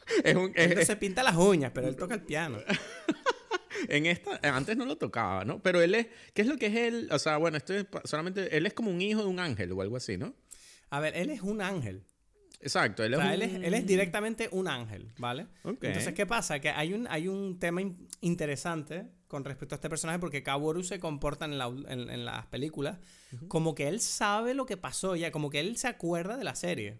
(laughs) es un, Él es- se pinta las uñas, pero él toca el piano. (laughs) en esta, antes no lo tocaba, ¿no? Pero él es, ¿qué es lo que es él? O sea, bueno, esto es solamente, él es como un hijo de un ángel o algo así, ¿no? A ver, él es un ángel. Exacto, él O es sea, un- él, es, él es directamente un ángel, ¿vale? Entonces, ¿qué pasa? Que hay un, hay un tema in- interesante con respecto a este personaje porque Kaworu se comporta en, la- en- en las películas como que él sabe lo que pasó ya, como que él se acuerda de la serie.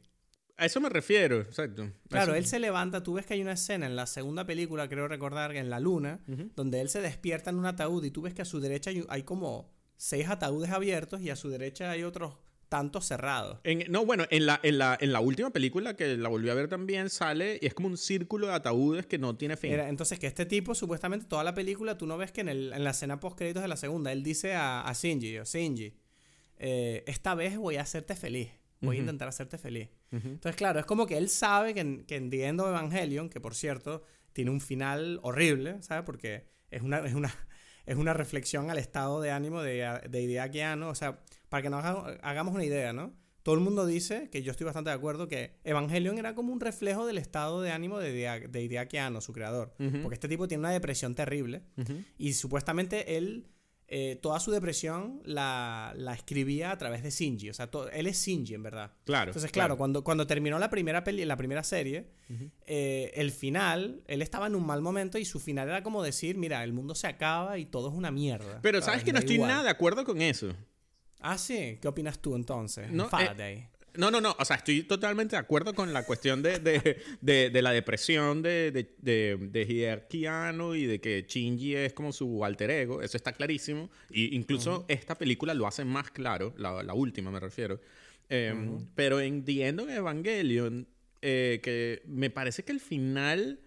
A eso me refiero, exacto. Claro, Eso- él se levanta, tú ves que hay una escena en la segunda película, creo recordar, en la luna, donde él se despierta en un ataúd y tú ves que a su derecha hay, hay como seis ataúdes abiertos y a su derecha hay otros tantos cerrados. En- no, bueno, en la, en, la, en la última película que la volví a ver también sale y es como un círculo de ataúdes que no tiene fin. Era- entonces, que este tipo, supuestamente, toda la película, tú no ves que en, el- en la escena post créditos de la segunda, él dice a, a Shinji, o Shinji, eh, esta vez voy a hacerte feliz. Voy a intentar hacerte feliz. Entonces, claro, es como que él sabe que en, que en The End of Evangelion, que por cierto, tiene un final horrible, ¿sabes? Porque es una, es una, (laughs) es una reflexión al estado de ánimo de, de Hideaki Anno. O sea, para que nos haga- hagamos una idea, ¿no? Todo el mundo dice, que yo estoy bastante de acuerdo, que Evangelion era como un reflejo del estado de ánimo de, de Hideaki Anno, su creador. Porque este tipo tiene una depresión terrible. Y supuestamente él, eh, toda su depresión la, la escribía a través de Shinji. O sea, to- él es Shinji, en verdad. Claro. Entonces, claro, Cuando, cuando terminó la primera, peli, la primera serie, eh, el final, él estaba en un mal momento y su final era como decir, mira, el mundo se acaba y todo es una mierda. Pero sabes que no estoy igual. nada de acuerdo con eso. Ah, sí. ¿Qué opinas tú entonces? No, Faraday. No, no, no. O sea, estoy totalmente de acuerdo con la cuestión de, de, de- de la depresión de, de, de, de Hideaki Anno y de que Shinji es como su alter ego. Eso está clarísimo. Y incluso esta película lo hace más claro. La, la última, me refiero. Eh, Pero en The End of Evangelion, eh, que me parece que el final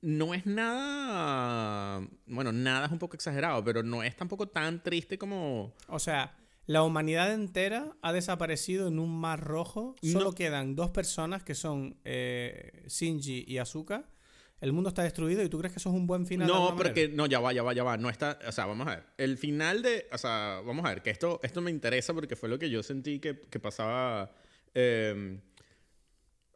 no es nada... Bueno, nada es un poco exagerado, pero no es tampoco tan triste como... O sea, la humanidad entera ha desaparecido en un mar rojo. Solo No. quedan dos personas que son eh, Shinji y Asuka. El mundo está destruido y tú crees que eso es un buen final. No, porque manera? no, ya va, ya va, ya va. No está, o sea, vamos a ver. El final de, o sea, vamos a ver, que esto, esto me interesa porque fue lo que yo sentí que, que pasaba. eh,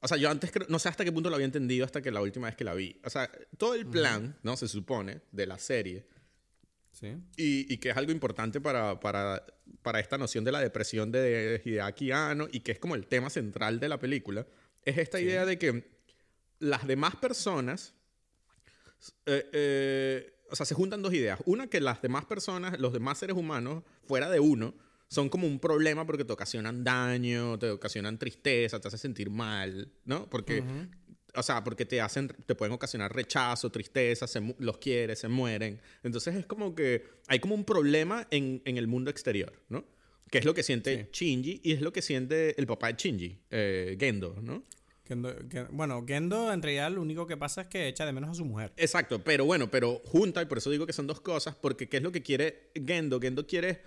o sea, yo antes creo- no sé hasta qué punto lo había entendido hasta que la última vez que la vi. O sea, todo el plan, ¿no? Se supone, de la serie. Sí. Y, y que es algo importante para, para, para esta noción de la depresión de Hideaki Anno y que es como el tema central de la película, es esta idea de que las demás personas, eh, eh, o sea, se juntan dos ideas. Una, que las demás personas, los demás seres humanos, fuera de uno, son como un problema porque te ocasionan daño, te ocasionan tristeza, te hacen sentir mal, ¿no? Porque, o sea, porque te hacen, te pueden ocasionar rechazo, tristeza, se los quieres, se mueren. Entonces es como que hay como un problema en, en el mundo exterior, ¿no? Que es lo que siente Shinji y es lo que siente el papá de Shinji, eh, Gendo, ¿no? Gendo- Gen- bueno, Gendo en realidad lo único que pasa es que echa de menos a su mujer. Exacto, pero bueno, pero junta, y por eso digo que son dos cosas, porque ¿qué es lo que quiere Gendo? Gendo quiere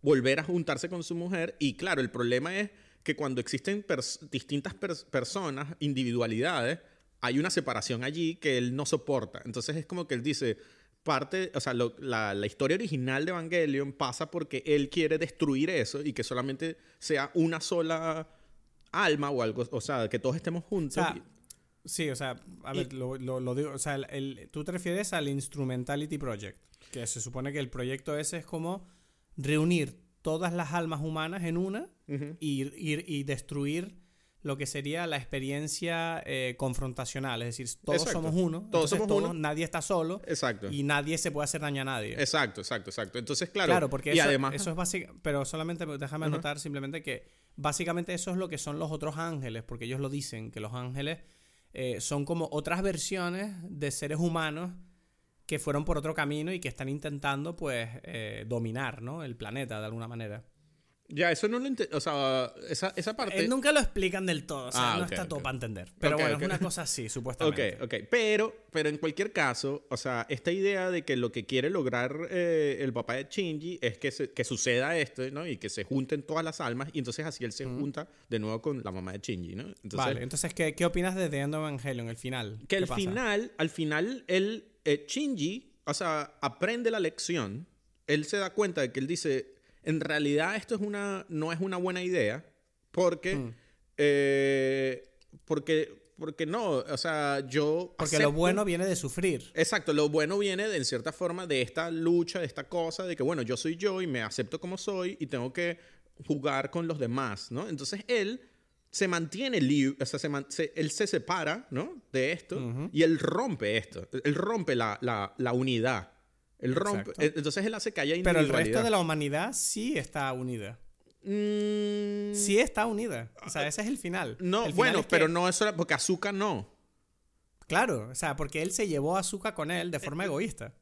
volver a juntarse con su mujer y claro, el problema es que cuando existen pers- distintas pers- personas, individualidades, hay una separación allí que él no soporta. Entonces es como que él dice, parte, o sea, lo- la, la historia original de Evangelion pasa porque él quiere destruir eso y que solamente sea una sola alma o algo, o sea, que todos estemos O juntos. sí, o sea, a Y- ver, lo, lo- lo digo, o sea, el- el- tú te refieres al Instrumentality Project, que se supone que el proyecto ese es como reunir todas las almas humanas en una Y, y- y destruir lo que sería la experiencia eh, confrontacional, es decir, todos Exacto. somos uno, Todos somos uno. nadie está solo Exacto. y nadie se puede hacer daño a nadie. Exacto, exacto, exacto. Entonces, claro. Claro, porque y eso, además, eso es básico. Pero solamente déjame anotar simplemente que básicamente eso es lo que son los otros ángeles, porque ellos lo dicen, que los ángeles eh, son como otras versiones de seres humanos que fueron por otro camino y que están intentando, pues, eh, dominar, ¿no? El planeta de alguna manera. Ya eso no lo entiendo. O sea, esa, esa parte. Eh, nunca lo explican del todo, o sea, Ah, no ok, está todo ok. para entender. Pero Ok, bueno, ok. es una cosa así, (laughs) Ok, supuestamente. ok. Pero, pero en cualquier caso, o sea, esta idea de que lo que quiere lograr eh, el papá de Shinji es que, se- que suceda esto, ¿no? Y que se junten todas las almas y entonces así él se junta de nuevo con la mamá de Shinji, ¿no? Entonces, vale, entonces, ¿qué, qué opinas de The End of Evangelion, el final? Que ¿Qué al final, al final, él, eh, Shinji, o sea, aprende la lección. Él se da cuenta de que él dice, en realidad esto es una, no es una buena idea, porque, Mm. eh, porque, porque no, o sea, yo Porque lo acepto- bueno viene de sufrir. Exacto, lo bueno viene de, en cierta forma de esta lucha, de esta cosa, de que bueno, yo soy yo y me acepto como soy y tengo que jugar con los demás, ¿no? Entonces él se mantiene libre, o sea, se man- se- él se separa, ¿no? De esto y él rompe esto, él rompe la, la, la unidad. Él rompe, Exacto. entonces él hace que haya Pero el resto de la humanidad sí está unida. Mm, Sí está unida. O sea, ese es el final. no, El final bueno, es que- pero no eso, era- porque Azúcar no. Claro, o sea, porque él se llevó a Azúcar con él de forma egoísta.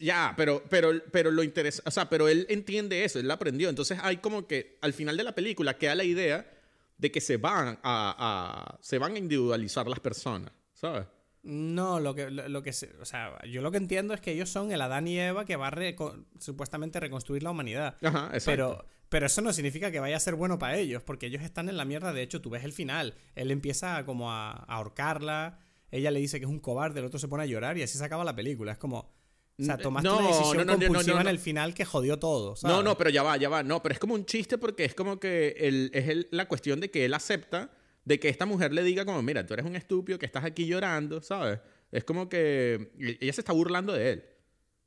Ya, pero, pero, pero lo interesa, o sea, pero él entiende eso, él lo aprendió. Entonces hay como que al final de la película queda la idea de que se van a, a- se van a individualizar las personas, ¿sabes? No, lo que, lo, lo que se- o sea, yo lo que entiendo es que ellos son el Adán y Eva que va a reco- supuestamente reconstruir la humanidad. Ajá, exacto. Pero, pero eso no significa que vaya a ser bueno para ellos, porque ellos están en la mierda. De hecho, tú ves el final. Él empieza como a, a ahorcarla. Ella le dice que es un cobarde, el otro se pone a llorar y así se acaba la película. Es como. O sea, tomaste no, una decisión no, no, compulsiva en el final que jodió todo. ¿sabes? no, no, pero ya va, ya va. No, pero es como un chiste porque es como que el- es el- la cuestión de que él acepta de que esta mujer le diga como, mira, tú eres un estúpido que estás aquí llorando, ¿sabes? Es como que ella se está burlando de él.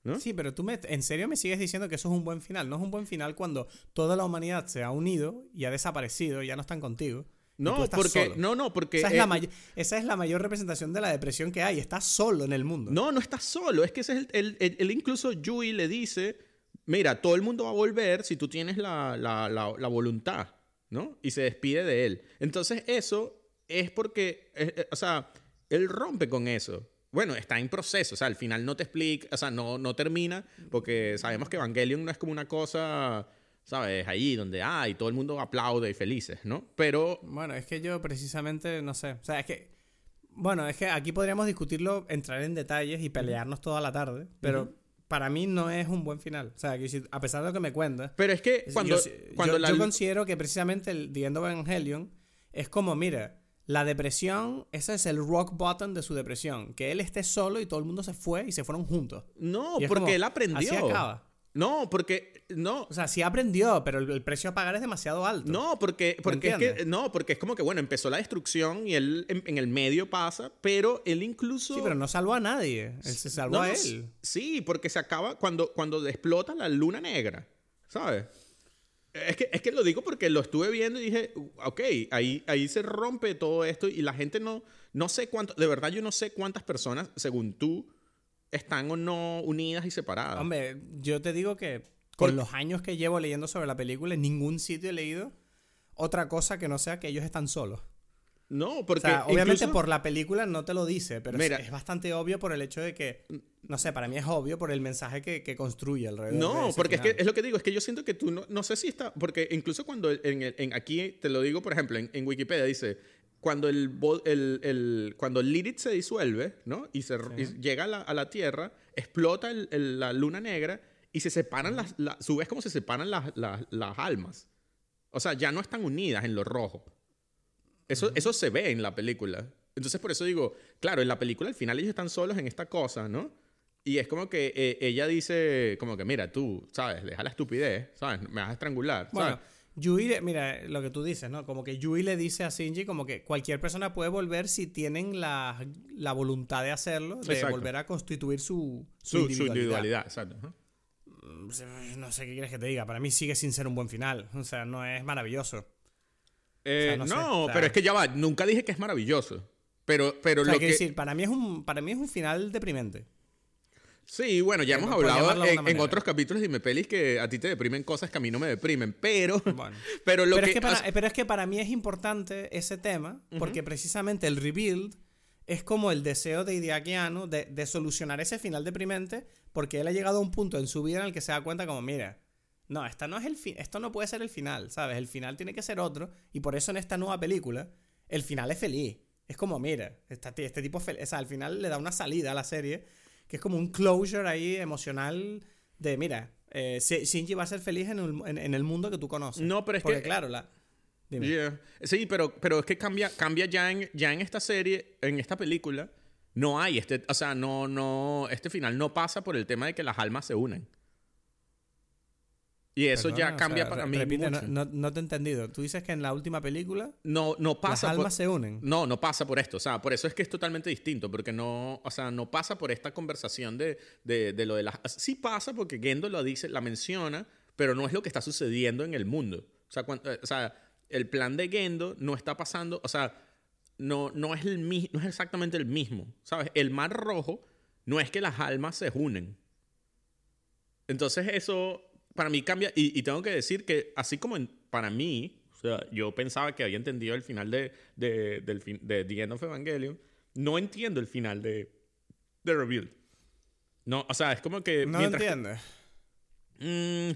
¿no? Sí, pero tú me, en serio me sigues diciendo que eso es un buen final. No es un buen final cuando toda la humanidad se ha unido y ha desaparecido, ya no están contigo. No, estás porque, solo. no, no, porque... Esa es, eh, la esa es la mayor representación de la depresión que hay. Estás solo en el mundo. No, no está solo. Es que ese es el, el- el- el incluso Yui le dice, mira, todo el mundo va a volver si tú tienes la, la- la- la voluntad, ¿no? Y se despide de él. Entonces eso es porque, eh, eh, o sea, él rompe con eso. Bueno, está en proceso, o sea, al final no te explica, o sea, no, no termina, porque sabemos que Evangelion no es como una cosa, ¿sabes? Ahí donde, ay, todo el mundo aplaude y felices, ¿no? Pero Bueno, es que yo precisamente no sé. O sea, es que. Bueno, es que aquí podríamos discutirlo, entrar en detalles y pelearnos toda la tarde. Pero para mí no es un buen final. O sea, que a pesar de lo que me cuentas. Pero es que cuando, yo, cuando yo- la... yo considero que precisamente el The End of Evangelion es como, mira, la depresión, ese es el rock bottom de su depresión. Que él esté solo y todo el mundo se fue y se fueron juntos. No, porque como, él aprendió. Así acaba. No, porque no, O sea, sí aprendió, pero el, el precio a pagar es demasiado alto. no, porque, porque es que no, porque es como que bueno, empezó la destrucción y él en, en el medio pasa, pero él incluso Sí, pero no salvó a nadie. Él se salvó No, a no, él. Sí, porque se acaba cuando cuando explota la luna negra, ¿sabes? Es que, es que lo digo porque lo estuve viendo y dije, ok, ahí, ahí se rompe todo esto y la gente no, no sé cuánto, de verdad yo no sé cuántas personas, según tú, están o no unidas y separadas. Hombre, yo te digo que con los años que llevo leyendo sobre la película, en ningún sitio he leído otra cosa que no sea que ellos están solos. No, porque. obviamente por la película no te lo dice, pero es, bastante obvio por el hecho de que. No sé, para mí es obvio por el mensaje que, construye alrededor. No, porque es que es lo que digo, es que yo siento que tú no, no sé si está. Porque incluso cuando en, aquí te lo digo, por ejemplo, en, Wikipedia dice. Cuando el, el, cuando el Lilith se disuelve, ¿no? Y, se, llega a la, Tierra, explota la luna negra y se separan las. La, su vez como se separan las, las almas. O sea, ya no están unidas en lo rojo. Eso, eso se ve en la película. Entonces, por eso digo, claro, en la película al final ellos están solos en esta cosa, ¿no? Y es como que eh, ella dice, como que, mira, tú, ¿sabes? Deja la estupidez, ¿sabes? Me vas a estrangular. Bueno, Yui, mira, lo que tú dices, ¿no? Como que Yui le dice a Shinji como que cualquier persona puede volver si tienen la, la voluntad de hacerlo, de volver a constituir su, su, individualidad. Su individualidad exacto. Mm, no sé qué quieres que te diga. Para mí sigue sin ser un buen final. O sea, no es maravilloso. Eh, no, pero es que ya va, nunca dije que es maravilloso. Pero, pero lo que... decir, para mí, es un, para mí es un final deprimente. Sí, bueno, ya hemos hablado en, otros capítulos de Dime Pelis que a ti te deprimen cosas que a mí no me deprimen, pero... (laughs) pero, lo pero, es que para, pero es que para mí es importante ese tema, porque precisamente el rebuild es como el deseo de Idiakiano de, de solucionar ese final deprimente, porque él ha llegado a un punto en su vida en el que se da cuenta como, mira, no, esta no es el fin, esto no puede ser el final, ¿sabes? El final tiene que ser otro y por eso en esta nueva película el final es feliz. Es como, mira, este, tipo, o sea, al final le da una salida a la serie que es como un closure ahí emocional de, mira, eh, Shinji va a ser feliz en el, mundo que tú conoces. No, pero es Porque, que... claro, la... Sí, pero, pero es que cambia, cambia ya, en, ya en esta serie, en esta película, no hay este, o sea, no, no, este final no pasa por el tema de que las almas se unen. Y eso ya cambia para mí. No, te he entendido. Tú dices que en la última película. No, no pasa. Las almas se unen. No, no pasa por esto. O sea, por eso es que es totalmente distinto. Porque no. O sea, no pasa por esta conversación de, de, lo de las. Sí pasa porque Gendo lo dice, la menciona, pero no es lo que está sucediendo en el mundo. O sea, eh, o sea el plan de Gendo no está pasando. O sea, no, no, es el, no es exactamente el mismo. ¿Sabes? El mar rojo no es que las almas se unen. Entonces, eso para mí cambia, y, tengo que decir que así como para mí, o sea, yo pensaba que había entendido el final de, de, del de The End of Evangelion, no entiendo el final de, de Rebuild. No, o sea, es como que... No entiendes. Mm,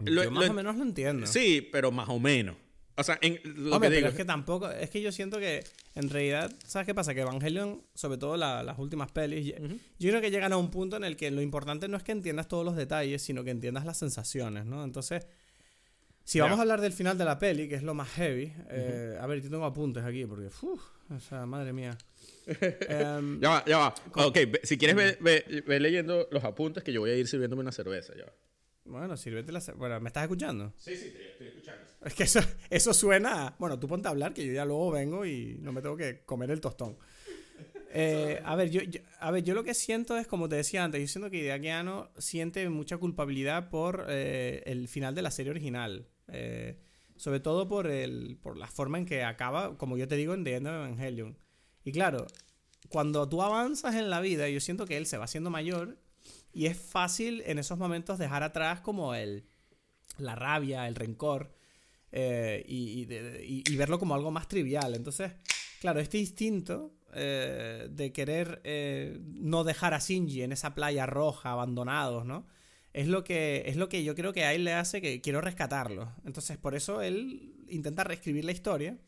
yo más o menos lo entiendo. Sí, pero más o menos. O sea, en lo que digo, pero es que tampoco. Es que yo siento que en realidad, ¿sabes qué pasa? Que Evangelion, sobre todo las últimas pelis, yo creo que llegan a un punto en el que lo importante no es que entiendas todos los detalles, sino que entiendas las sensaciones, ¿no? Entonces, si vamos a hablar del final de la peli, que es lo más heavy, eh, a ver, yo tengo apuntes aquí, porque, uff, o sea, madre mía. (laughs) Em, ya va, ya va. Ok, si quieres, ve, ve, ve, leyendo los apuntes que yo voy a ir sirviéndome una cerveza, ya va. Bueno, sírvete la Bueno, ¿me estás escuchando? Sí, sí, te estoy escuchando. Es que eso, eso suena... Bueno, tú ponte a hablar, que yo ya luego vengo y no me tengo que comer el tostón. (laughs) Eh, a, ver, yo, a ver, yo lo que siento es, como te decía antes, yo siento que Ideaquiano siente mucha culpabilidad por eh, el final de la serie original. Eh, sobre todo por, el, por la forma en que acaba, como yo te digo, en The End of Evangelion. Y claro, cuando tú avanzas en la vida, yo siento que él se va haciendo mayor y es fácil en esos momentos dejar atrás como el, la rabia, el rencor eh, y, y, verlo como algo más trivial. Entonces, claro, este instinto eh, de querer eh, no dejar a Shinji en esa playa roja, abandonados, ¿no? Es lo, que, es lo que yo creo que a él le hace que quiero rescatarlo. Entonces, por eso él intenta reescribir la historia.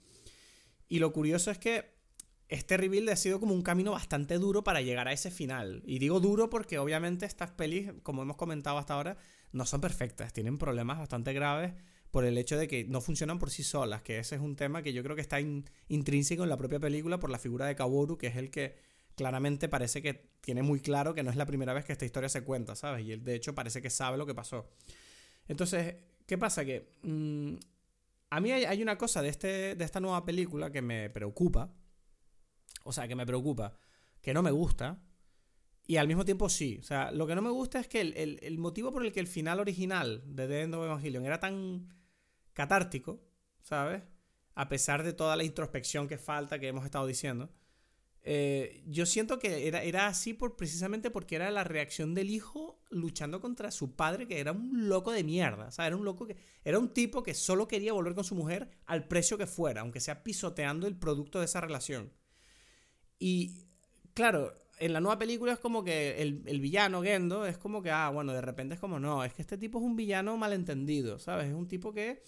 Y lo curioso es que este rebuild ha sido como un camino bastante duro para llegar a ese final. Y digo duro porque obviamente estas pelis, como hemos comentado hasta ahora, no son perfectas, tienen problemas bastante graves por el hecho de que no funcionan por sí solas, que ese es un tema que yo creo que está intrínseco en la propia película por la figura de Kaworu, que es el que claramente parece que tiene muy claro que no es la primera vez que esta historia se cuenta, ¿sabes? Y él de hecho parece que sabe lo que pasó. Entonces, ¿qué pasa? Que mm, a mí hay, una cosa de, este, de esta nueva película que me preocupa, o sea, que me preocupa, que no me gusta, y al mismo tiempo sí. O sea, lo que no me gusta es que el, motivo por el que el final original de The End of Evangelion era tan catártico, ¿sabes? A pesar de toda la introspección que falta que hemos estado diciendo. Eh, yo siento que era, era así por, precisamente porque era la reacción del hijo luchando contra su padre, que era un loco de mierda. O sea, era un loco que. Era un tipo que solo quería volver con su mujer al precio que fuera, aunque sea pisoteando el producto de esa relación. Y claro, en la nueva película es como que el, el, villano, Gendo, es como que, ah, bueno, de repente es como, no, es que este tipo es un villano malentendido, ¿sabes? Es un tipo que,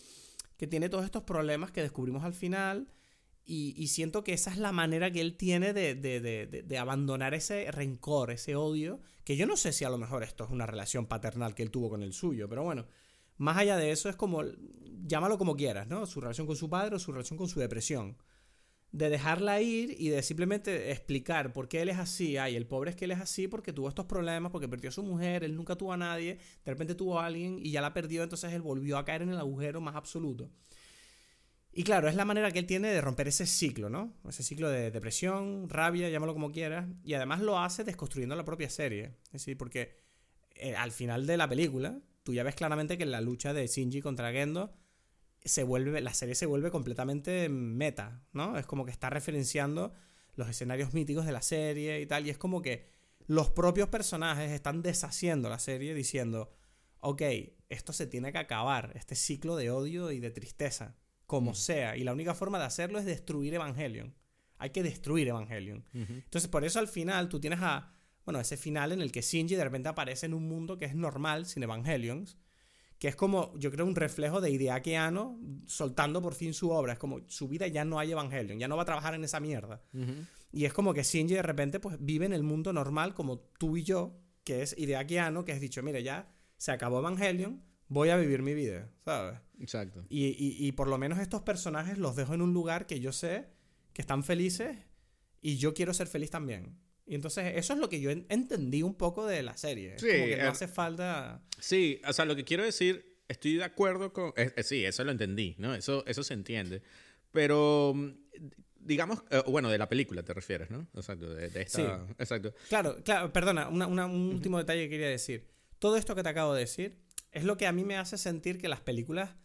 que tiene todos estos problemas que descubrimos al final y, siento que esa es la manera que él tiene de, de, de, de, abandonar ese rencor, ese odio, que yo no sé si a lo mejor esto es una relación paternal que él tuvo con el suyo, pero bueno, más allá de eso es como, llámalo como quieras, ¿no? Su relación con su padre o su relación con su depresión. De dejarla ir y de simplemente explicar por qué él es así. Ay, el pobre es que él es así porque tuvo estos problemas, porque perdió a su mujer, él nunca tuvo a nadie, de repente tuvo a alguien y ya la perdió, entonces él volvió a caer en el agujero más absoluto. Y claro, es la manera que él tiene de romper ese ciclo, ¿no? Ese ciclo de depresión, rabia, llámalo como quieras. Y además lo hace desconstruyendo la propia serie. Es decir, porque eh, al final de la película, tú ya ves claramente que la lucha de Shinji contra Gendo se vuelve, la serie se vuelve completamente meta, ¿no? Es como que está referenciando los escenarios míticos de la serie y tal. Y es como que los propios personajes están deshaciendo la serie diciendo, ok, esto se tiene que acabar, este ciclo de odio y de tristeza como sea. Y la única forma de hacerlo es destruir Evangelion. Hay que destruir Evangelion. Entonces, por eso al final tú tienes a. Bueno, ese final en el que Shinji de repente aparece en un mundo que es normal, sin Evangelions. Que es como, yo creo, un reflejo de Hideaki Anno soltando por fin su obra. Es como su vida ya no hay Evangelion, ya no va a trabajar en esa mierda. Y es como que Shinji de repente pues vive en el mundo normal como tú y yo, que es Hideaki Anno, que has dicho, mire, ya se acabó Evangelion, voy a vivir mi vida, ¿sabes? Exacto. Y, por lo menos estos personajes los dejo en un lugar que yo sé que están felices y yo quiero ser feliz también. Y entonces eso es lo que yo entendí un poco de la serie. Sí, como que no eh, hace falta... Sí, o sea, lo que quiero decir, estoy de acuerdo con... sí, eso lo entendí, ¿no? Eso, eso se entiende. Pero mm, digamos, eh, bueno, de la película te refieres, ¿no? Exacto, de, esta... Sí. Exacto. Claro, claro, perdona, un último detalle que quería decir. Todo esto que te acabo de decir es lo que a mí me hace sentir que las películas,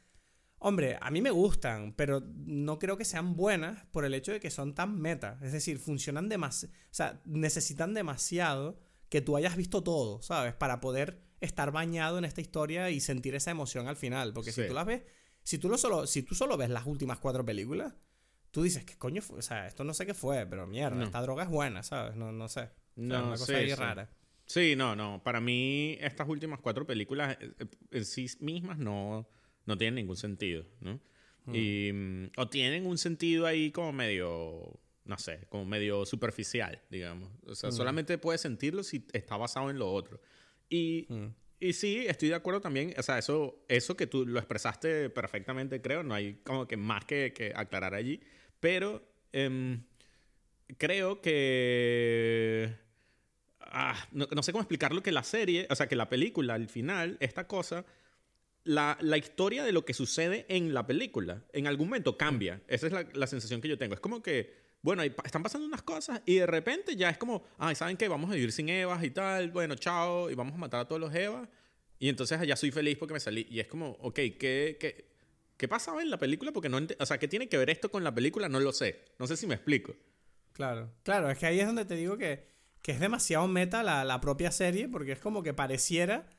hombre, a mí me gustan, pero no creo que sean buenas por el hecho de que son tan meta. Es decir, funcionan demasiado, o sea, necesitan demasiado que tú hayas visto todo, ¿sabes? Para poder estar bañado en esta historia y sentir esa emoción al final. Porque si tú las ves, si tú, lo solo, si tú solo ves las últimas cuatro películas, tú dices, ¿qué coño fue? O sea, esto no sé qué fue, pero mierda, esta droga es buena, ¿sabes? No, no sé. no, una cosa ahí rara. Sí, no, no. Para mí, estas últimas cuatro películas eh, eh, en sí mismas no, no tienen ningún sentido, ¿no? Mm. Y, mm, o tienen un sentido ahí como medio, no sé, como medio superficial, digamos. O sea, mm. solamente puedes sentirlo si está basado en lo otro. Y, y sí, estoy de acuerdo también. O sea, eso, eso que tú lo expresaste perfectamente, creo. No hay como que más que, que aclarar allí. Pero em, creo que Ah, no, sé cómo explicarlo, que la serie, o sea, que la película, al final, esta cosa, la, la, historia de lo que sucede en la película, en algún momento cambia. Esa es la, la sensación que yo tengo. Es como que, bueno, están pasando unas cosas y de repente ya es como, ay, ¿saben qué? Vamos a vivir sin Evas y tal, bueno, chao, y vamos a matar a todos los Evas. Y entonces ya soy feliz porque me salí. Y es como, ok, ¿qué, qué, qué pasaba en la película? Porque no, o sea, ¿qué tiene que ver esto con la película? No lo sé. No sé si me explico. Claro, claro, es que ahí es donde te digo que que es demasiado meta la, la, propia serie, porque es como que pareciera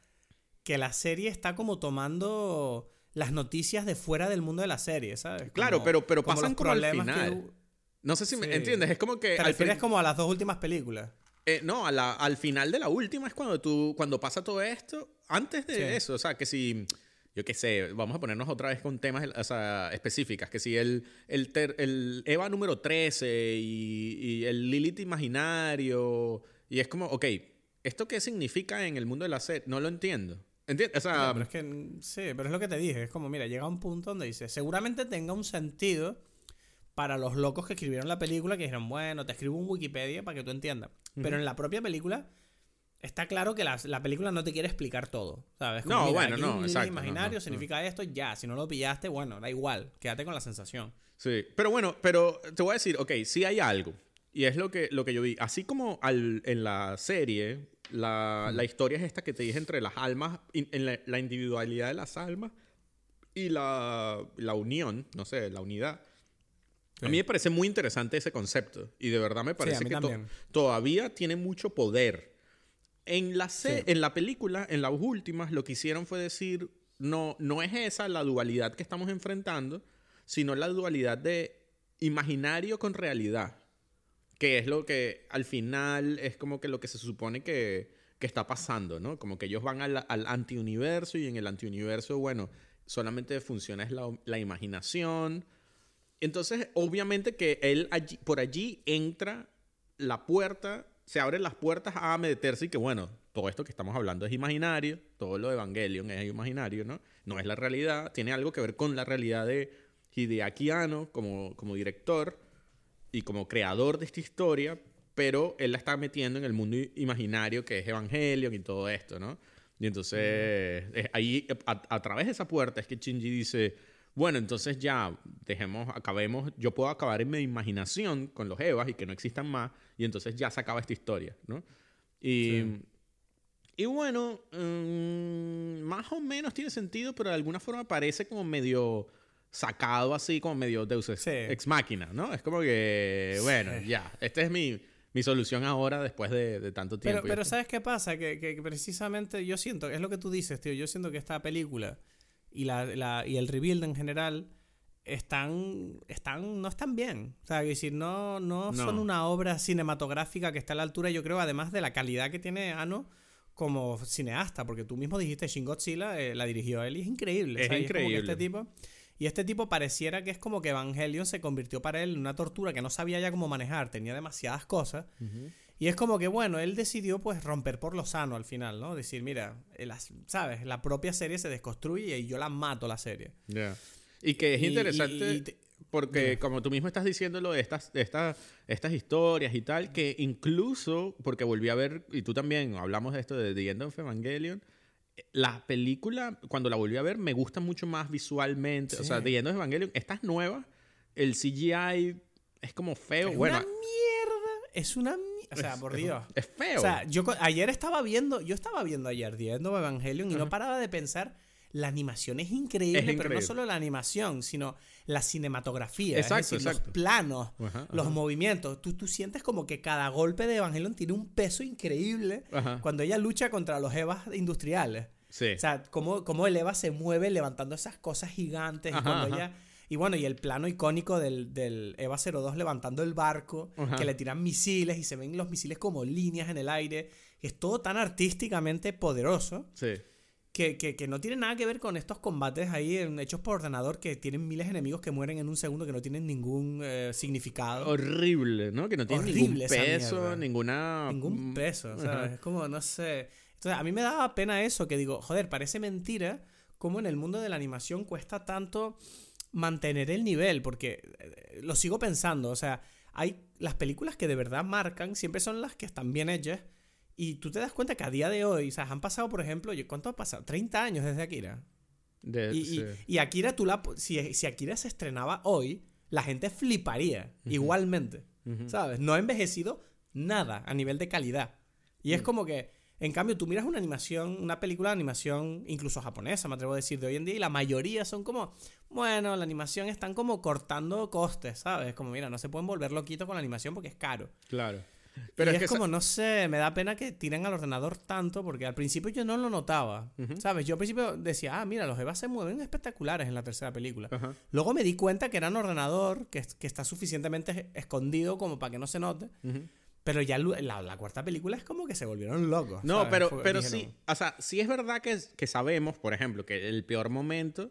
que la serie está como tomando las noticias de fuera del mundo de la serie, ¿sabes? claro, pero, pero pasan como, al final. No sé si me entiendes, es como que... ¿Te refieres como a las dos últimas películas? Eh, no, a la, al final de la última es cuando tú, cuando pasa todo esto, antes de eso, o sea, que si yo qué sé, vamos a ponernos otra vez con temas o sea, específicas, que si el, el, el Eva número 13 y, y, el Lilith imaginario, y es como, ok, ¿esto qué significa en el mundo de la serie? No lo entiendo. ¿Entiendes? O sea, pero es que, sí, pero es lo que te dije, es como, mira, llega un punto donde dice, seguramente tenga un sentido para los locos que escribieron la película, que dijeron, bueno, te escribo un Wikipedia para que tú entiendas. Pero en la propia película Está claro que la, la, película no te quiere explicar todo, ¿sabes? no, bueno, no, exacto. imaginario significa esto, ya. Si no lo pillaste, bueno, da igual. Quédate con la sensación. Sí, pero bueno, pero te voy a decir, ok, sí hay algo. Y es lo que, lo que yo vi. Así como al, en la serie, la, la, historia es esta que te dije entre las almas, en la, individualidad de las almas. y la, la unión, no sé, la unidad. Sí. A mí me parece muy interesante ese concepto y de verdad me parece que to- todavía tiene mucho poder. En la, Sí. en la película, en las últimas, lo que hicieron fue decir, no, no es esa la dualidad que estamos enfrentando, sino la dualidad de imaginario con realidad, que es lo que al final es como que lo que se supone que, que está pasando, ¿no? Como que ellos van al, al antiuniverso y en el antiuniverso, bueno, solamente funciona es la, la imaginación. Entonces, obviamente que él allí, por allí entra la puerta, se abren las puertas a meterse y que, bueno, todo esto que estamos hablando es imaginario, todo lo de Evangelion es imaginario, ¿no? No es la realidad, tiene algo que ver con la realidad de Hideaki Anno como, como director y como creador de esta historia, pero él la está metiendo en el mundo imaginario que es Evangelion y todo esto, ¿no? Y entonces, eh, ahí, a, a través de esa puerta es que Shinji dice, bueno, entonces ya, dejemos, acabemos, yo puedo acabar en mi imaginación con los Evas y que no existan más, y entonces ya se acaba esta historia, ¿no? Y, Sí. y bueno, mm, más o menos tiene sentido, pero de alguna forma parece como medio sacado así, como medio Deus ex, Sí. ex máquina, ¿no? Es como que, bueno, Sí. ya, esta es mi, mi solución ahora después de, de tanto tiempo. Pero, ¿sabes qué pasa? Que, precisamente yo siento, es lo que tú dices, tío, yo siento que esta película y, la, la- y el rebuild en general están, están, no están bien. O sea, que decir, no, no, No. son una obra cinematográfica que está a la altura, yo creo, además de la calidad que tiene Ano como cineasta, porque tú mismo dijiste Shin Godzilla, eh, la dirigió él y es increíble. Es sea, y como que increíble. este tipo... Y este tipo pareciera que es como que Evangelion se convirtió para él en una tortura que no sabía ya cómo manejar, tenía demasiadas cosas. Y es como que, bueno, él decidió pues romper por lo sano al final, ¿no? Decir, mira, el as- ¿sabes? La propia serie se desconstruye y yo la mato la serie. Ya. Y que es Y- y- interesante y te- porque, como tú mismo estás diciendo lo de estas, de estas, estas historias y tal, que incluso, porque volví a ver, y tú también hablamos de esto de The End of Evangelion, eh, la película, cuando la volví a ver, me gusta mucho más visualmente. O sea, of Evangelion, estas nuevas, el CGI es como feo. es bueno, una mierda, es una mierda. O sea, es- por es- Dios. Es feo. O sea, yo ayer estaba viendo, yo estaba viendo ayer The End of Evangelion y no paraba de pensar, la animación es increíble, Es pero no solo la animación, sino la cinematografía, Exacto, es decir, exacto. los planos, Ajá, los ajá. movimientos. Tú, tú sientes como que cada golpe de Evangelion tiene un peso increíble Ajá. cuando ella lucha contra los Evas industriales. Sí. O sea, cómo, cómo el Eva se mueve levantando esas cosas gigantes. y cuando ella. Y bueno, y el plano icónico del, del Eva 02 levantando el barco, Ajá. que le tiran misiles y se ven los misiles como líneas en el aire. Es todo tan artísticamente poderoso sí. Que, que- que no tiene nada que ver con estos combates ahí en- hechos por ordenador que tienen miles de enemigos que mueren en un segundo que no tienen ningún eh, significado. Horrible, ¿no? Que no tiene Horrible ningún peso, ninguna... Ningún peso, Ajá. ¿sabes? Es como, no sé. Entonces, a mí me daba pena eso, que digo, joder, parece mentira cómo en el mundo de la animación cuesta tanto mantener el nivel, porque eh, lo sigo pensando, o sea, hay las películas que de verdad marcan, siempre son las que están bien hechas, y tú te das cuenta que a día de hoy, o sea, han pasado, por ejemplo, ¿cuánto ha pasado? 30 años desde Akira. De- Y, y- sí. y Akira, tú la, si, si Akira se estrenaba hoy, la gente fliparía igualmente. ¿Sabes? No ha envejecido nada a nivel de calidad. Y Mm. es como que, en cambio, tú miras una animación, una película de animación, incluso japonesa, me atrevo a decir, de hoy en día, y la mayoría son como, bueno, la animación están como cortando costes, ¿sabes? Como, mira, no se pueden volver loquitos con la animación porque es caro. Claro. Pero y es, es, que como, no sé, me da pena que tiren al ordenador tanto, porque al principio yo no lo notaba, Ujú. ¿sabes? Yo al principio decía, ah, mira, los Evas se mueven espectaculares en la tercera película. Ajá. Luego me di cuenta que eran ordenador, que, que está suficientemente escondido como para que no se note. Ujú. Pero ya la, la cuarta película es como que se volvieron locos. No, ¿sabes? pero, Fue- pero sí, o sea, sí es verdad que, que sabemos, por ejemplo, que el peor momento,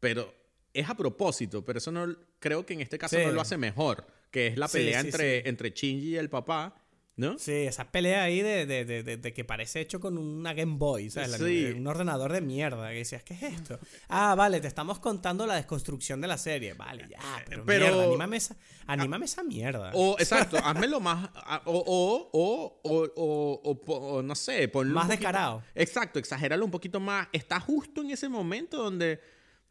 pero es a propósito, pero eso no, creo que en este caso Sí. no lo hace mejor, que es la pelea sí, entre, sí. entre Shinji y el papá, ¿no? Sí, esa pelea ahí de, de- de- de- que parece hecho con una Game Boy, ¿sabes? La-. Un ordenador de mierda. Que decías, ¿qué es esto? Ah, vale, te estamos contando la desconstrucción de la serie. Vale, ya, pero, Pero- mierda, anímame esa, anímame esa mierda. O, exacto, házmelo más, a- o, o, o, o, o- o po- o no sé, ponlo un Más poquito- descarado. Exacto, exagéralo un poquito más. Está justo en ese momento donde...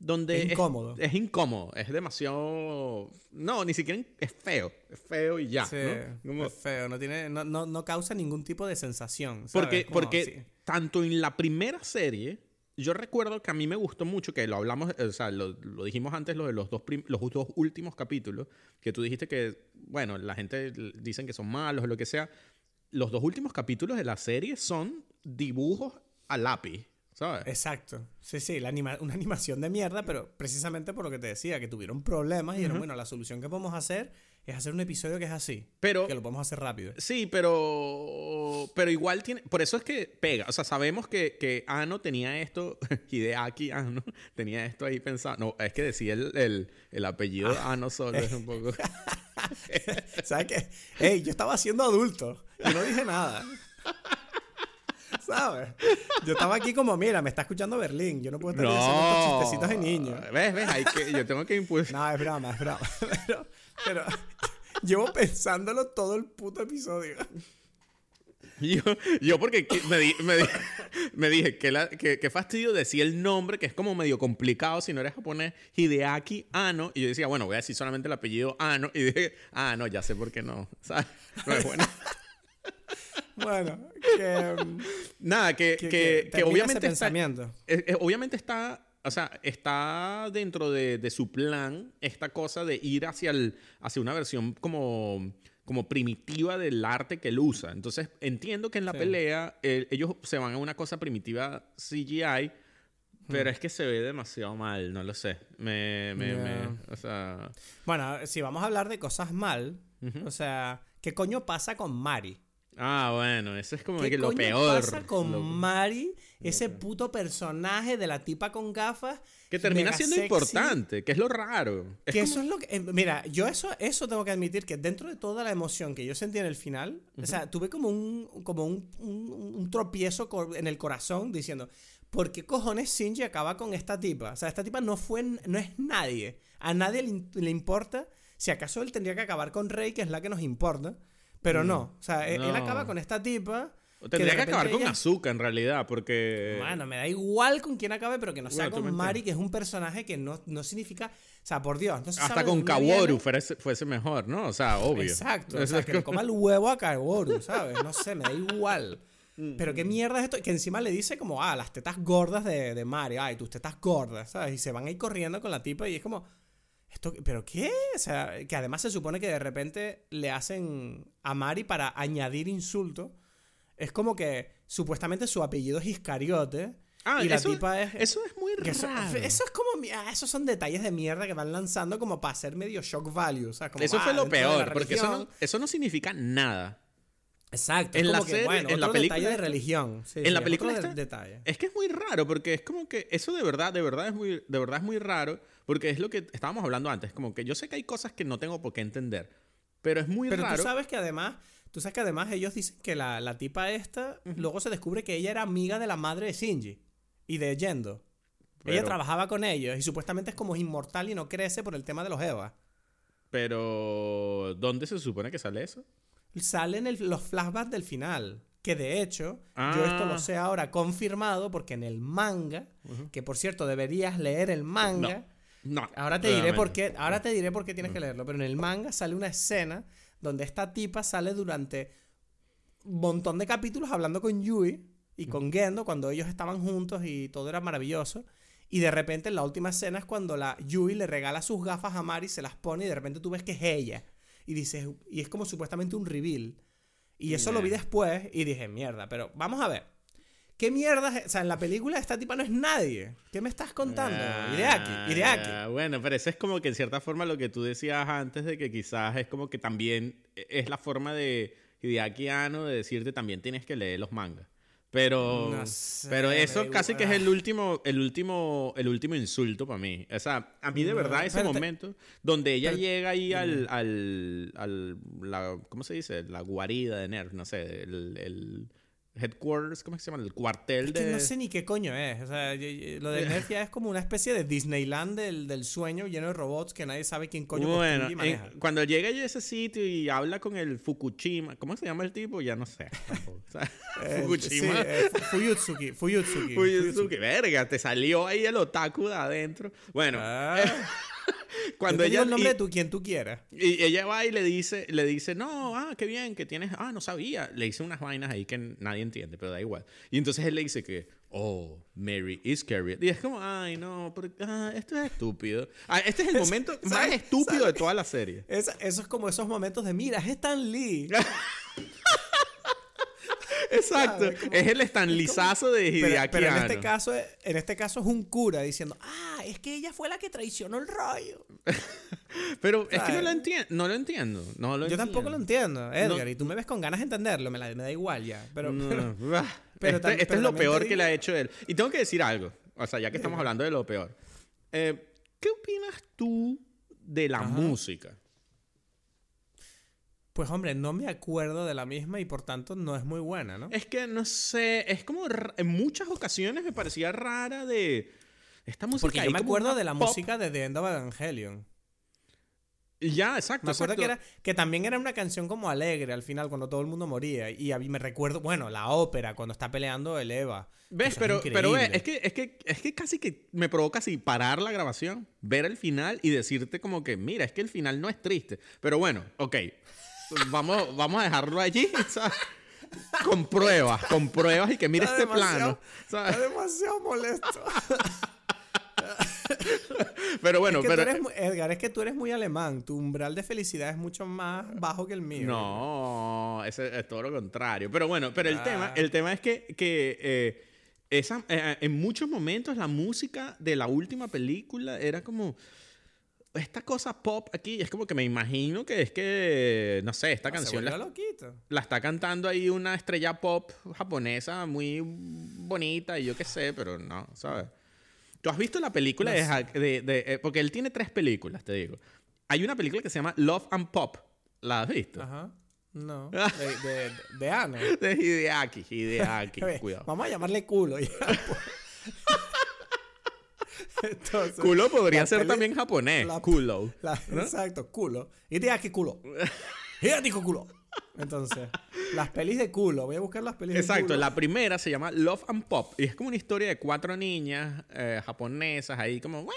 donde Es incómodo. Es, incómodo, es demasiado... No, ni siquiera es feo, es feo y ya. Sí, ¿no? Como- es feo, no, tiene, no, no, no causa ningún tipo de sensación. ¿sabes? Porque, Como, porque sí. tanto en la primera serie yo recuerdo que a mí me gustó mucho, que lo hablamos, o sea, lo, lo dijimos antes, lo de los dos, los dos últimos capítulos, que tú dijiste que, bueno, la gente dicen que son malos o lo que sea. Los dos últimos capítulos de la serie son dibujos a lápiz, ¿sabes? Exacto. Sí, sí, la anima- una animación de mierda, pero precisamente por lo que te decía, que tuvieron problemas y dijeron, bueno, la solución que podemos hacer es hacer un episodio que es así. Pero- Que lo podemos hacer rápido. Sí, pero, pero igual tiene. Por eso es que pega. O sea, sabemos que, que Ano tenía esto. (laughs) Hideaki Ano (laughs) tenía esto ahí pensado. No, es que decía el, el, el apellido de Ano solo es un poco. (laughs) ¿Sabes qué? Ey, yo estaba siendo adulto y no dije nada. ¿Sabes? Yo estaba aquí como, mira, me está escuchando Berlín. Yo no puedo estar diciendo estos chistecitos de niños. ¿Ves? ¿Ves? Hay que, yo tengo que impulsar. No, es broma, es broma. (laughs) Pero, pero (laughs) llevo pensándolo todo el puto episodio. (laughs) Yo, yo porque que- me, di- me, di- me dije que, la, que, que fastidio decir el nombre, que es como medio complicado si no eres japonés, Hideaki Ano. Y yo decía, bueno, voy a decir solamente el apellido Ano. Y dije, ah, no, ya sé por qué no. ¿Sabes? No es bueno. Bueno, que, mm, Nada, que, que, obviamente está, eh, eh, obviamente está, o sea, está dentro de, de su plan esta cosa de ir hacia, el, hacia una versión como, como primitiva del arte que él usa. Entonces, entiendo que en la Sí. pelea eh, ellos se van a una cosa primitiva CGI, pero es que se ve demasiado mal, no lo sé. Me, me, me- o sea, Bueno, si vamos a hablar de cosas mal, o sea, ¿qué coño pasa con Mari? Ah, bueno, eso es como ¿Qué que lo coño peor. pasa con lo- Mari, ese puto personaje de la tipa con gafas? que termina siendo sexy, importante, que es lo raro. Es Que como- eso es lo que. eh, mira, yo eso, eso tengo que admitir que dentro de toda la emoción que yo sentí en el final, o sea, tuve como un, como un, un- un tropiezo en el corazón diciendo. ¿Por qué cojones Shinji acaba con esta tipa? O sea, esta tipa no fue, no es nadie. A nadie le, le importa. Si acaso él tendría que acabar con Rey, que es la que nos importa. Pero no. O sea, él- él acaba con esta tipa. O Tendría que, acabar con ella- azúcar en realidad, porque... bueno, me da igual con quién acabe, pero que no sea Bueno, con Mari, que es un personaje que no, no significa. O sea, por Dios. No se hasta sabe con Kaworu fuese, fuese mejor, ¿no? O sea, obvio. Exacto. O sea, es que le coma el huevo a Kaworu, ¿sabes? No sé, me da igual. Mm, (laughs) Pero qué mierda es esto. Que encima le dice como, ah, las tetas gordas de, de Mari. Ay, tus tetas gordas, ¿sabes? Y se van a ir corriendo con la tipa y es como. ¿Esto, ¿Pero qué? O sea, que además se supone que de repente le hacen a Mari para añadir insulto. Es como que supuestamente su apellido es Iscariote. Ah, y la eso, tipa es. eso es muy eso, raro. eso es como. ah, esos son detalles de mierda que van lanzando como para hacer medio shock value. O sea, como, Eso fue ah, lo de la peor, porque eso no, eso no significa nada. Exacto. En es la que, serie- bueno, en la otro película detalle de religión. Sí, en sí, la película otro de- esta- detalle. Es que es muy raro, porque es como que eso de verdad, de verdad es muy, de verdad es muy raro, porque es lo que estábamos hablando antes, como que yo sé que hay cosas que no tengo por qué entender, pero es muy Pero raro. tú sabes que además, tú sabes que además ellos dicen que la, la tipa esta, luego se descubre que ella era amiga de la madre de Shinji y de Yendo. Ella Pero- trabajaba con ellos y supuestamente es como inmortal y no crece por el tema de los Eva. Pero ¿dónde se supone que sale eso? Salen el- los flashbacks del final. Que de hecho, yo esto Ah. lo sé ahora confirmado porque en el manga, que por cierto deberías leer el manga, No. Ahora te diré por qué, ahora te diré por qué tienes que leerlo, pero en el manga sale una escena donde esta tipa sale durante un montón de capítulos hablando con Yui y con Gendo cuando ellos estaban juntos y todo era maravilloso. Y de repente en la última escena es cuando la Yui le regala sus gafas a Mari, se las pone y de repente tú ves que es ella. Y dices, y es como supuestamente un reveal. Y eso lo vi después y dije, mierda, pero vamos a ver. ¿Qué mierda? O sea, en la película esta tipa no es nadie. ¿Qué me estás contando? Ah, ya, Bueno, pero eso es como que en cierta forma lo que tú decías antes de que quizás es como que también es la forma de Hideaki Anno de decirte también tienes que leer los mangas. Pero, No sé, pero eso casi que es el último, el último, el último insulto para mí. O sea, a mí de No, verdad ese te- momento donde ella pero- llega ahí al, al, al la, ¿cómo se dice? La guarida de Nerf, no sé, el, el headquarters, ¿cómo se llama? El cuartel Es que de... no sé ni qué coño es. O sea, yo- yo- lo de (laughs) Nerf ya es como una especie de Disneyland del, del sueño lleno de robots que nadie sabe quién coño Bueno, y en- maneja. cuando llega yo a ese sitio y habla con el Fukushima, ¿cómo se llama el tipo? Ya no sé. (laughs) sea, Eh, Fukushima. sí, eh, Fu- Fuyutsuki. Fuyutsuki. Fuyutsuki, verga, te salió ahí el otaku de adentro. Bueno, Ah, (laughs) Cuando Yo te ella digo el nombre y- de tu, quien tú quieras. Y ella va y le dice, le dice, no, ah, qué bien, que tienes, ah, no sabía. Le dice unas vainas ahí que nadie entiende, pero da igual. Y entonces él le dice que, oh, Mary is carried. Y es como, ay, no, pero, ah, esto es estúpido. Ah, este es el (laughs) momento más ¿sabes? estúpido de toda la serie. Es- eso es como esos momentos de, mira, es Stan Lee. (laughs) (laughs) Exacto. Es el estanlizazo de Hideaki pero en este caso, es- en este caso es un cura diciendo, ah, es que ella fue la que traicionó el rollo. (laughs) Pero es que no lo entiendo, no lo entiendo. No lo Yo tampoco lo entiendo, Edgar, No. y tú me ves con ganas de entenderlo, me, la- me da igual ya. Pero, No, pero- (laughs) pero este este es lo peor que le ha hecho él. Y tengo que decir algo. O sea, ya que estamos hablando de lo peor. Eh, ¿Qué opinas tú de la Ajá. música? Pues hombre, no me acuerdo de la misma y por tanto no es muy buena, ¿no? Es que no sé, es como en muchas ocasiones me parecía rara de esta música. Porque ahí yo me acuerdo de la pop. música de The End of Evangelion. Ya, exacto. Me acuerdo exacto. que, era, que también era una canción como alegre al final, cuando todo el mundo moría. Y a mí me recuerdo, bueno, la ópera, cuando está peleando el Eva. ¿Ves? Eso es Pero, pero es que, es, que, es que casi que me provoca así parar la grabación, ver el final y decirte como que, mira, es que el final no es triste. Pero bueno, ok. Vamos, vamos a dejarlo allí, (laughs) ¿sabes? Con pruebas, con pruebas y que mira Está este plano. ¿sabes? Está demasiado molesto. (laughs) Pero bueno, Es que pero. eres Edgar, es que tú eres muy alemán. Tu umbral de felicidad es mucho más bajo que el mío. No, ese es todo lo contrario. Pero bueno, pero el Ah. tema, el tema es que, que eh, esa, eh, en muchos momentos la música de la última película era como esta cosa pop aquí. Es como que me imagino que es que, no sé, esta canción la, la está cantando ahí una estrella pop japonesa muy bonita y yo qué sé, pero no, ¿sabes? ¿Tú has visto la película No de, de- de- eh, Porque él tiene tres películas, te digo. Hay una película que se llama Love and Pop. ¿La has visto? Ajá. No. (laughs) De, de, de Ana. De Hideaki, Hideaki, (laughs) cuidado. Vamos a llamarle culo. ya, pues. (laughs) Entonces, Culo podría ser peli- también japonés. la- Culo. la- Exacto, culo. Y te aquí culo. (laughs) Idéntico culo. Entonces, las pelis de culo. Voy a buscar las pelis de Exacto, culo. la primera se llama Love and Pop y es como una historia de cuatro niñas eh, japonesas ahí como,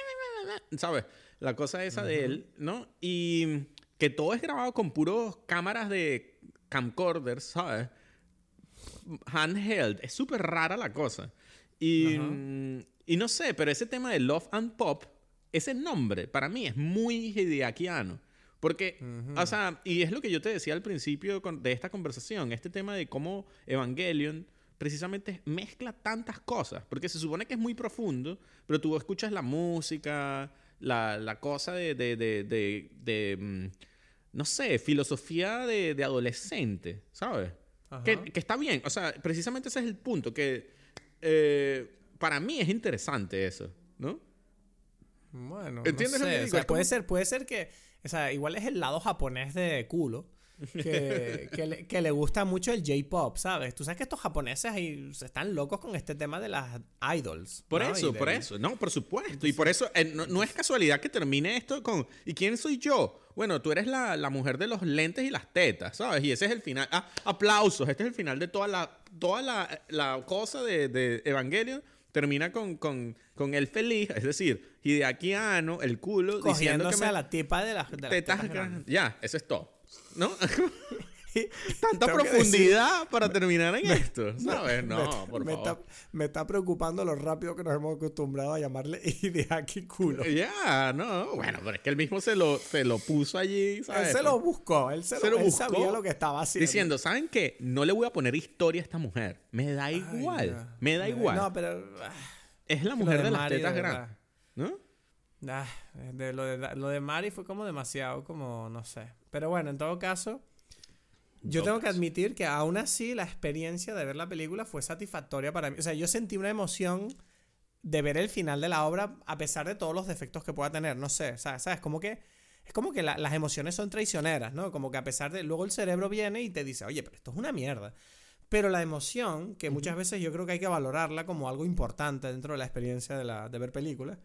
¿sabes? La cosa esa de él, ¿no? Y que todo es grabado con puros cámaras de camcorders, ¿sabes? Handheld, es súper rara la cosa. Y, mm, y no sé, pero ese tema de Love and Pop, ese nombre para mí es muy hideakiano. Porque, o sea, y es lo que yo te decía al principio de esta conversación, este tema de cómo Evangelion precisamente mezcla tantas cosas, porque se supone que es muy profundo, pero tú escuchas la música, la, la cosa de, de, de, de- mm, no sé, filosofía de, adolescente, ¿sabes? Que, que está bien, o sea, precisamente ese es el punto, que eh, para mí es interesante eso, ¿no? Bueno, ¿Entiendes no lo que sé, o digo? sea, puede ser, puede ser que, o sea, igual es el lado japonés de culo. Que, (laughs) que, le, que le gusta mucho el J-pop, ¿sabes? Tú sabes que estos japoneses ahí están locos con este tema de las idols. Por ¿no? eso, por eso, no, por supuesto. Y por eso, eh, no, no es casualidad que termine esto con, ¿y quién soy yo? Bueno, tú eres la, la mujer de los lentes y las tetas, ¿sabes? Y ese es el final. Ah, aplausos, este es el final de toda la, toda la, la cosa de, de Evangelion. Termina con, con, con el feliz, es decir, Hideaki Anno, el culo, diciendo que Cogiéndose me, a la tipa de las, de las tetas grandes. Ya, eso es todo. ¿No? (laughs) Tanta profundidad para terminar en esto, ¿sabes? Me- No, por me favor. Está, me está preocupando lo rápido que nos hemos acostumbrado a llamarle (laughs) Hideaki culo. Ya, no. Bueno, pero es que él mismo se lo, se lo puso allí, ¿sabes? Él se lo buscó, él, se Se lo, lo él buscó sabía lo que estaba haciendo. Diciendo, ¿saben qué? No le voy a poner historia a esta mujer. Me da Ay, igual. no. Me da igual. No, pero... ah, es la mujer de de, las Mari, tetas de grandes. ¿No? Ah, de lo, de, lo de Mari fue como demasiado, como no sé. Pero bueno, en todo caso, yo tengo que admitir que aún así la experiencia de ver la película fue satisfactoria para mí. O sea, yo sentí una emoción de ver el final de la obra a pesar de todos los defectos que pueda tener. No sé, ¿sabes? Como que es como que la- las emociones son traicioneras, ¿no? Como que a pesar de... Luego el cerebro viene y te dice, oye, pero esto es una mierda. Pero la emoción, que muchas veces yo creo que hay que valorarla como algo importante dentro de la experiencia de, la, de ver películas,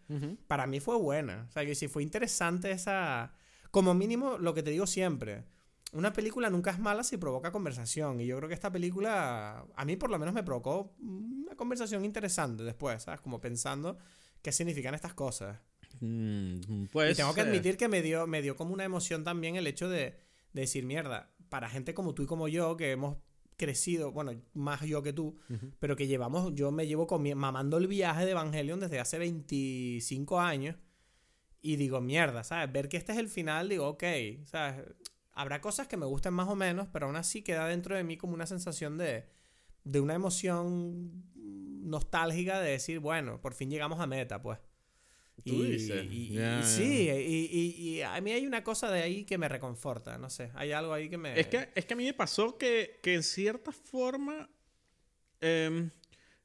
para mí fue buena. O sea, que si fue interesante esa... Como mínimo, lo que te digo siempre, una película nunca es mala si provoca conversación. Y yo creo que esta película, a mí por lo menos me provocó una conversación interesante después, ¿sabes? Como pensando qué significan estas cosas. Mm, pues, y tengo que admitir que me dio, me dio como una emoción también el hecho de, de decir, mierda, para gente como tú y como yo, que hemos crecido, bueno, más yo que tú, pero que llevamos, yo me llevo mamando el viaje de Evangelion desde hace 25 años y digo, mierda, ¿sabes? Ver que este es el final, digo, ok, ¿sabes? Habrá cosas que me gusten más o menos, pero aún así queda dentro de mí como una sensación de, de una emoción nostálgica de decir, bueno, por fin llegamos a meta, pues. Y, sí, y, a mí hay una cosa de ahí que me reconforta, no sé, hay algo ahí que me... Es que, es que a mí me pasó que, que en cierta forma em,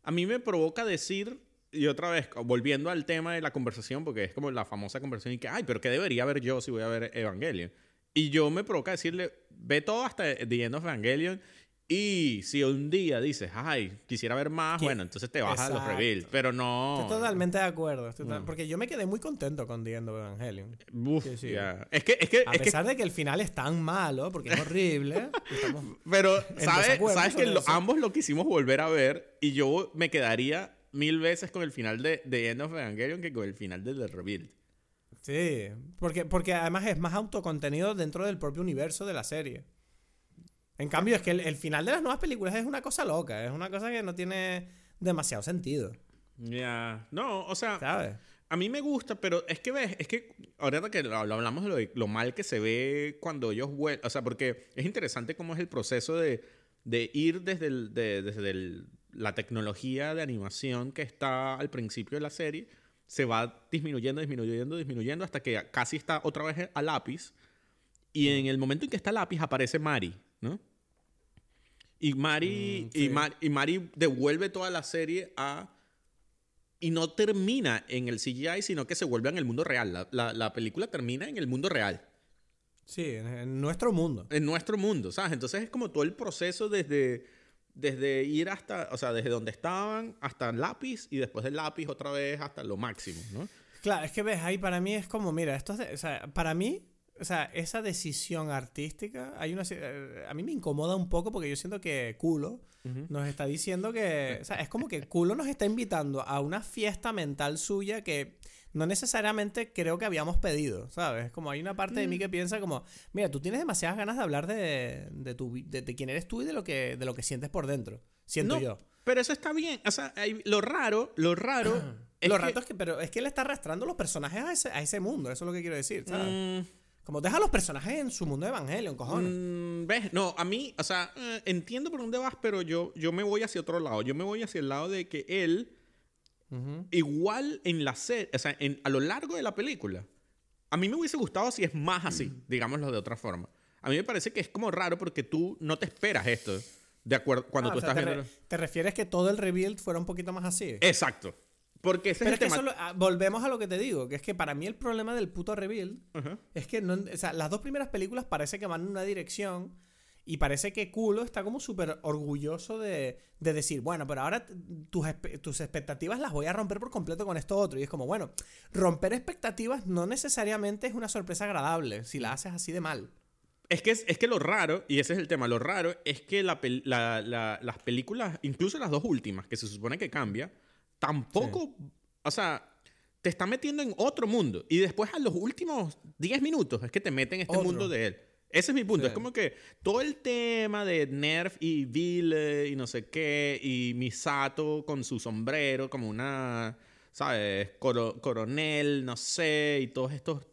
a mí me provoca decir, y otra vez, volviendo al tema de la conversación, porque es como la famosa conversación y que, ay, pero ¿qué debería ver yo si voy a ver Evangelion? Y yo me provoca decirle, ve todo hasta The End of Evangelion y si un día dices, ay, quisiera ver más, bueno, entonces te bajas a los reveals. Pero no. Estoy totalmente de acuerdo. Mm. Porque yo me quedé muy contento con The End of Evangelion. Uf, Es que, es que, a pesar de que el final es tan malo, porque es horrible. (laughs) pero, ¿sabes, ¿sabes que ambos lo quisimos volver a ver? Y yo me quedaría mil veces con el final de The End of Evangelion que con el final de The Reveal. Sí, porque, porque además es más autocontenido dentro del propio universo de la serie. En cambio, es que el, final de las nuevas películas es una cosa loca, es una cosa que no tiene demasiado sentido. Ya, no, o sea, ¿sabes? A mí me gusta, pero es que ves, es que ahorita que lo, hablamos de lo, mal que se ve cuando ellos vuelven, o sea, porque es interesante cómo es el proceso de, ir desde, desde la tecnología de animación que está al principio de la serie, se va disminuyendo, disminuyendo, disminuyendo, hasta que casi está otra vez a lápiz. Y en el momento en que está lápiz aparece Mari. ¿no? Y Mari, mm, y, Mari devuelve toda la serie a... Y no termina en el CGI, sino que se vuelve en el mundo real. La, película termina en el mundo real. Sí, en, nuestro mundo. En nuestro mundo, ¿sabes? Entonces es como todo el proceso desde, desde ir hasta, o sea, desde donde estaban hasta el lápiz y después del lápiz otra vez hasta lo máximo, ¿no? Claro, es que ves, ahí para mí es como, mira, esto es o sea, para mí o sea, esa decisión artística, hay una, eh, a mí me incomoda un poco porque yo siento que Culo nos está diciendo que, o sea, es como que Culo nos está invitando a una fiesta mental suya que no necesariamente creo que habíamos pedido, ¿sabes? Como hay una parte de mí mm. que piensa como, mira, tú tienes demasiadas ganas de hablar de, de, tu, de, quién eres tú y de lo que, de lo que sientes por dentro, siento yo. Pero eso está bien, o sea, lo raro, lo raro... (clears throat) lo raro es que, pero es que él está arrastrando los personajes a ese, a ese mundo, eso es lo que quiero decir, ¿sabes? Mm. Como deja a los personajes en su mundo de Evangelion, cojones. Mm, ¿Ves? No, a mí, o sea, eh, entiendo por dónde vas, pero yo, yo me voy hacia otro lado. Yo me voy hacia el lado de que él, igual en la serie, o sea, a lo largo de la película, a mí me hubiese gustado si es más así, digámoslo de otra forma. A mí me parece que es como raro porque tú no te esperas esto. De acuerdo, cuando ah, tú estás te viendo. ¿Te refieres que todo el rebuild fuera un poquito más así? Exacto. Porque ese es el ah, volvemos a lo que te digo, que es que para mí el problema del puto reveal es que no, o sea, las dos primeras películas parece que van en una dirección y parece que Culo está como súper orgulloso de, de, decir, bueno, pero ahora tus, tus expectativas las voy a romper por completo con esto otro. Y es como, bueno, romper expectativas no necesariamente es una sorpresa agradable si la haces así de mal. Es que, es, que lo raro, y ese es el tema, lo raro es que la, las películas, incluso las dos últimas, que se supone que cambia, tampoco, o sea, te está metiendo en otro mundo. Y después a los últimos 10 minutos es que te meten en este mundo de él. Ese es mi punto. Es como que todo el tema de Nerf y Ville y no sé qué, y Misato con su sombrero como una, ¿sabes? coronel, no sé, y todos estos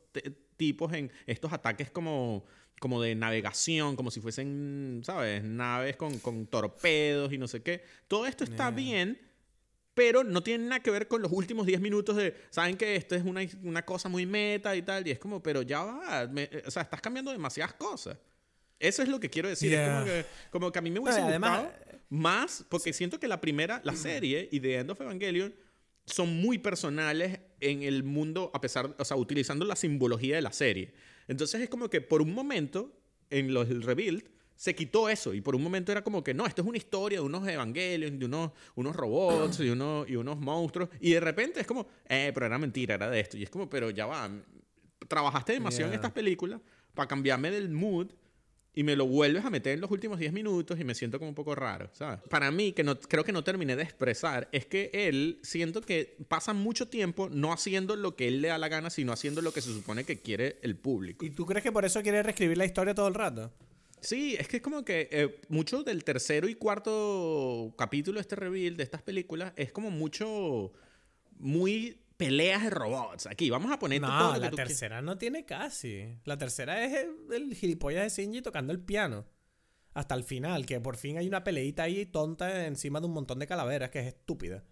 tipos en estos ataques como, como de navegación, como si fuesen, ¿sabes? Naves con, con torpedos y no sé qué. Todo esto está bien pero no tiene nada que ver con los últimos 10 minutos de, saben que esto es una, una, cosa muy meta y tal, y es como, pero ya va, o sea, estás cambiando demasiadas cosas. Eso es lo que quiero decir. Es como que, como que, a mí me hubiese gustado más, porque siento que la primera, la serie y The End of Evangelion son muy personales en el mundo, a pesar, o sea, utilizando la simbología de la serie. Entonces es como que por un momento, en los Rebuild, se quitó eso y por un momento era como que no, esto es una historia de unos evangelios, de unos, unos robots y unos, y unos monstruos y de repente es como, eh, pero era mentira, era de esto y es como, pero ya va, trabajaste demasiado en estas películas para cambiarme del mood y me lo vuelves a meter en los últimos 10 minutos y me siento como un poco raro, ¿sabes? Para mí, que no, creo que no terminé de expresar, es que él siento que pasa mucho tiempo no haciendo lo que él le da la gana, sino haciendo lo que se supone que quiere el público. ¿Y tú crees que por eso quiere reescribir la historia todo el rato? Sí, es que es como que eh, mucho del tercero y cuarto capítulo de este reveal, de estas películas, es como mucho, muy peleas de robots. Aquí, vamos a poner No, todo lo la que tú quieras. tercera no tiene casi. La tercera es el, el gilipollas de Shinji tocando el piano. Hasta el final, que por fin hay una peleita ahí tonta encima de un montón de calaveras, que es estúpida.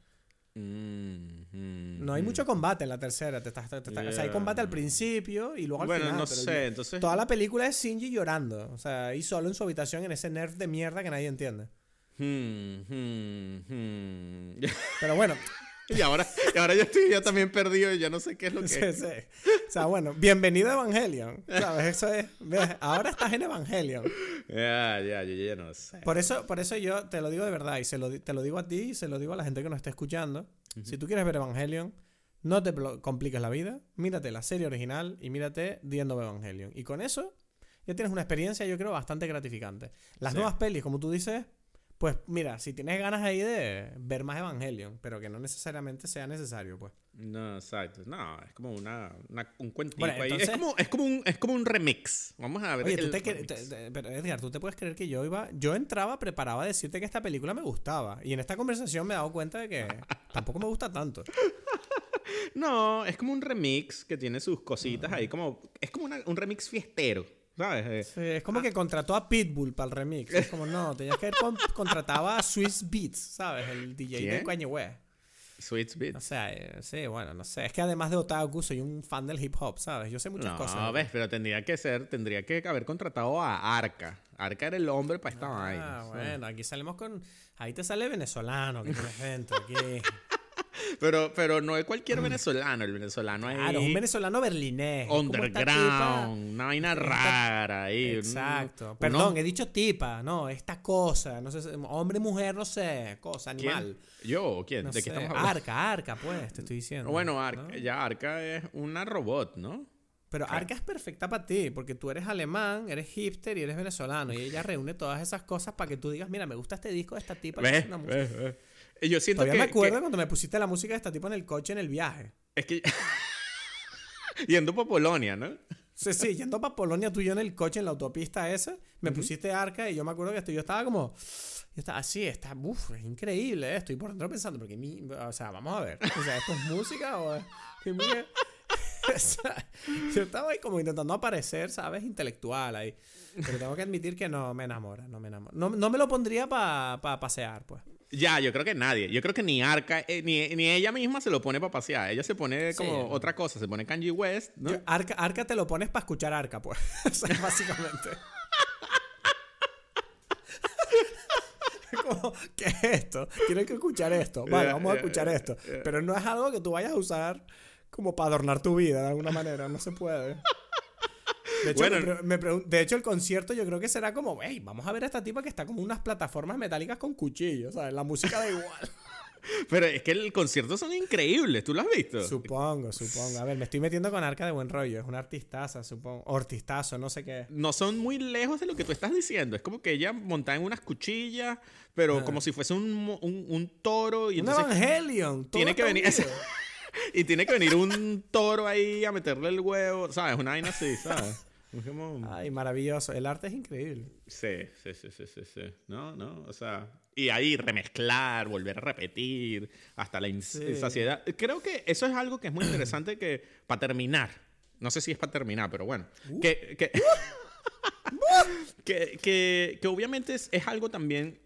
Mm, mm, No hay mm. mucho combate en la tercera. te estás- te estás- O sea, hay combate al principio y luego al Bueno, final. no pero sé, yo- entonces... Toda la película es Shinji llorando. O sea, ahí solo en su habitación en ese nerf de mierda que nadie entiende. Hmm, hmm, hmm. Pero bueno, (laughs) (laughs) y, ahora, y ahora yo estoy ya también perdido y ya no sé qué es lo que sí, es. sí. O sea, bueno, bienvenido a Evangelion. ¿Sabes? Eso es. ves, Ahora estás en Evangelion. Ya, ya, yo ya no sé. Por eso, por eso yo te lo digo de verdad y se lo, te lo digo a ti y se lo digo a la gente que nos está escuchando. Si tú quieres ver Evangelion, no te compliques la vida. Mírate la serie original y mírate The End of Evangelion. Y con eso ya tienes una experiencia, yo creo, bastante gratificante. Las Sí. nuevas pelis, como tú dices, pues mira, si tienes ganas ahí de ver más Evangelion, pero que no necesariamente sea necesario, pues. No, exacto. No, es como una, una- un cuentito Bueno, ahí. entonces- Es, como, es, como un, es como un remix. Vamos a ver. Oye, tú te, remix. te- te- pero Edgar, tú te puedes creer que yo iba, yo entraba preparado a decirte que esta película me gustaba y en esta conversación me he dado cuenta de que (laughs) tampoco me gusta tanto. No, es como un remix que tiene sus cositas ahí. como Es como una- un remix fiestero, ¿sabes? Eh, Sí, es como que contrató a Pitbull para el remix. Es como, no, tenías que haber con- (laughs) contratado a Swiss Beats, ¿sabes? El DJ de ¿Quién? Kanye West. Sweet Beat. O sea, eh, sí, bueno, no sé. Es que además de otaku, soy un fan del hip hop, ¿sabes? Yo sé muchas No, cosas. ves, pero tendría que ser, tendría que haber contratado a Arca. Arca era el hombre para esta Ah, vaina. ¿sabes? bueno, aquí salimos con... Ahí te sale venezolano, que dentro, aquí. (laughs) Pero, pero no es cualquier venezolano, el venezolano ahí. Claro, es un venezolano berlinés. es underground, una vaina rara ahí. un- Exacto. uno- Perdón, he dicho tipa, no, esta cosa, no sé, hombre, mujer, no sé, cosa, ¿Quién? animal. ¿Yo o quién? No ¿De qué estamos hablando? Arca, Arca, pues, te estoy diciendo. Bueno, Arca, ¿no? ya Arca es una robot, ¿no? Pero Claro. Arca es perfecta para ti, porque tú eres alemán, eres hipster y eres venezolano. Y ella reúne todas esas cosas para que tú digas, mira, me gusta este disco de esta tipa. que ¿Ves? una música". ¿Ves? ¿Ves? Y Yo siento Todavía que, me acuerdo que- cuando me pusiste la música de esta tipa en el coche en el viaje. es que (laughs) yendo por Polonia, ¿no? Sí, sí, yendo para Polonia tú y yo en el coche, en la autopista esa, me pusiste arca y yo me acuerdo que esto, yo estaba como... Yo estaba así, está, uff, es increíble, eh, estoy por dentro pensando, porque mi, o sea, vamos a ver, o sea, ¿esto es música o es- qué música? (laughs) O sea, yo estaba ahí como intentando aparecer, ¿sabes? Intelectual ahí. Pero tengo que admitir que no me enamora, no me enamora. No, no me lo pondría para pasear, pues. Ya, yo creo que nadie. Yo creo que ni Arca, eh, ni, ni ella misma se lo pone para pasear. Ella se pone Sí. como otra cosa. Se pone Kanye West, ¿no? Yo- arca, arca te lo pones para escuchar arca, pues. (laughs) O sea, básicamente. Como, ¿Qué es esto? Tienen que escuchar esto. Vale, Yeah, vamos a yeah, escuchar yeah, esto. Pero no es algo que tú vayas a usar como para adornar tu vida de alguna manera. No se puede. De hecho, Bueno. me pre- me pregun- de hecho, el concierto yo creo que será como, hey, vamos a ver a esta tipa que está como unas plataformas metálicas con cuchillos, ¿sabes? La música da igual. (laughs) Pero es que el concierto son increíbles. ¿Tú lo has visto? supongo, supongo. A ver, me estoy metiendo con Arca de buen rollo. Es una artistaza, supongo. O artistazo, no sé qué. no son muy lejos de lo que tú estás diciendo. Es como que ella montada en unas cuchillas, pero Ah. como si fuese un, un, un toro. Y Un entonces Evangelion. todo tiene que venir. (laughs) y tiene que venir un toro ahí a meterle el huevo. ¿Sabes? Una vaina así, ¿sabes? Es como- Ay, maravilloso. El arte es increíble. Sí, sí, sí, sí, sí, sí. No, no, o sea. Y ahí remezclar, volver a repetir, hasta la ins- Sí. saciedad. Creo que eso es algo que es muy interesante que, para terminar, no sé si es para terminar, pero bueno, que, que, (laughs) que, que- que obviamente es, es algo también,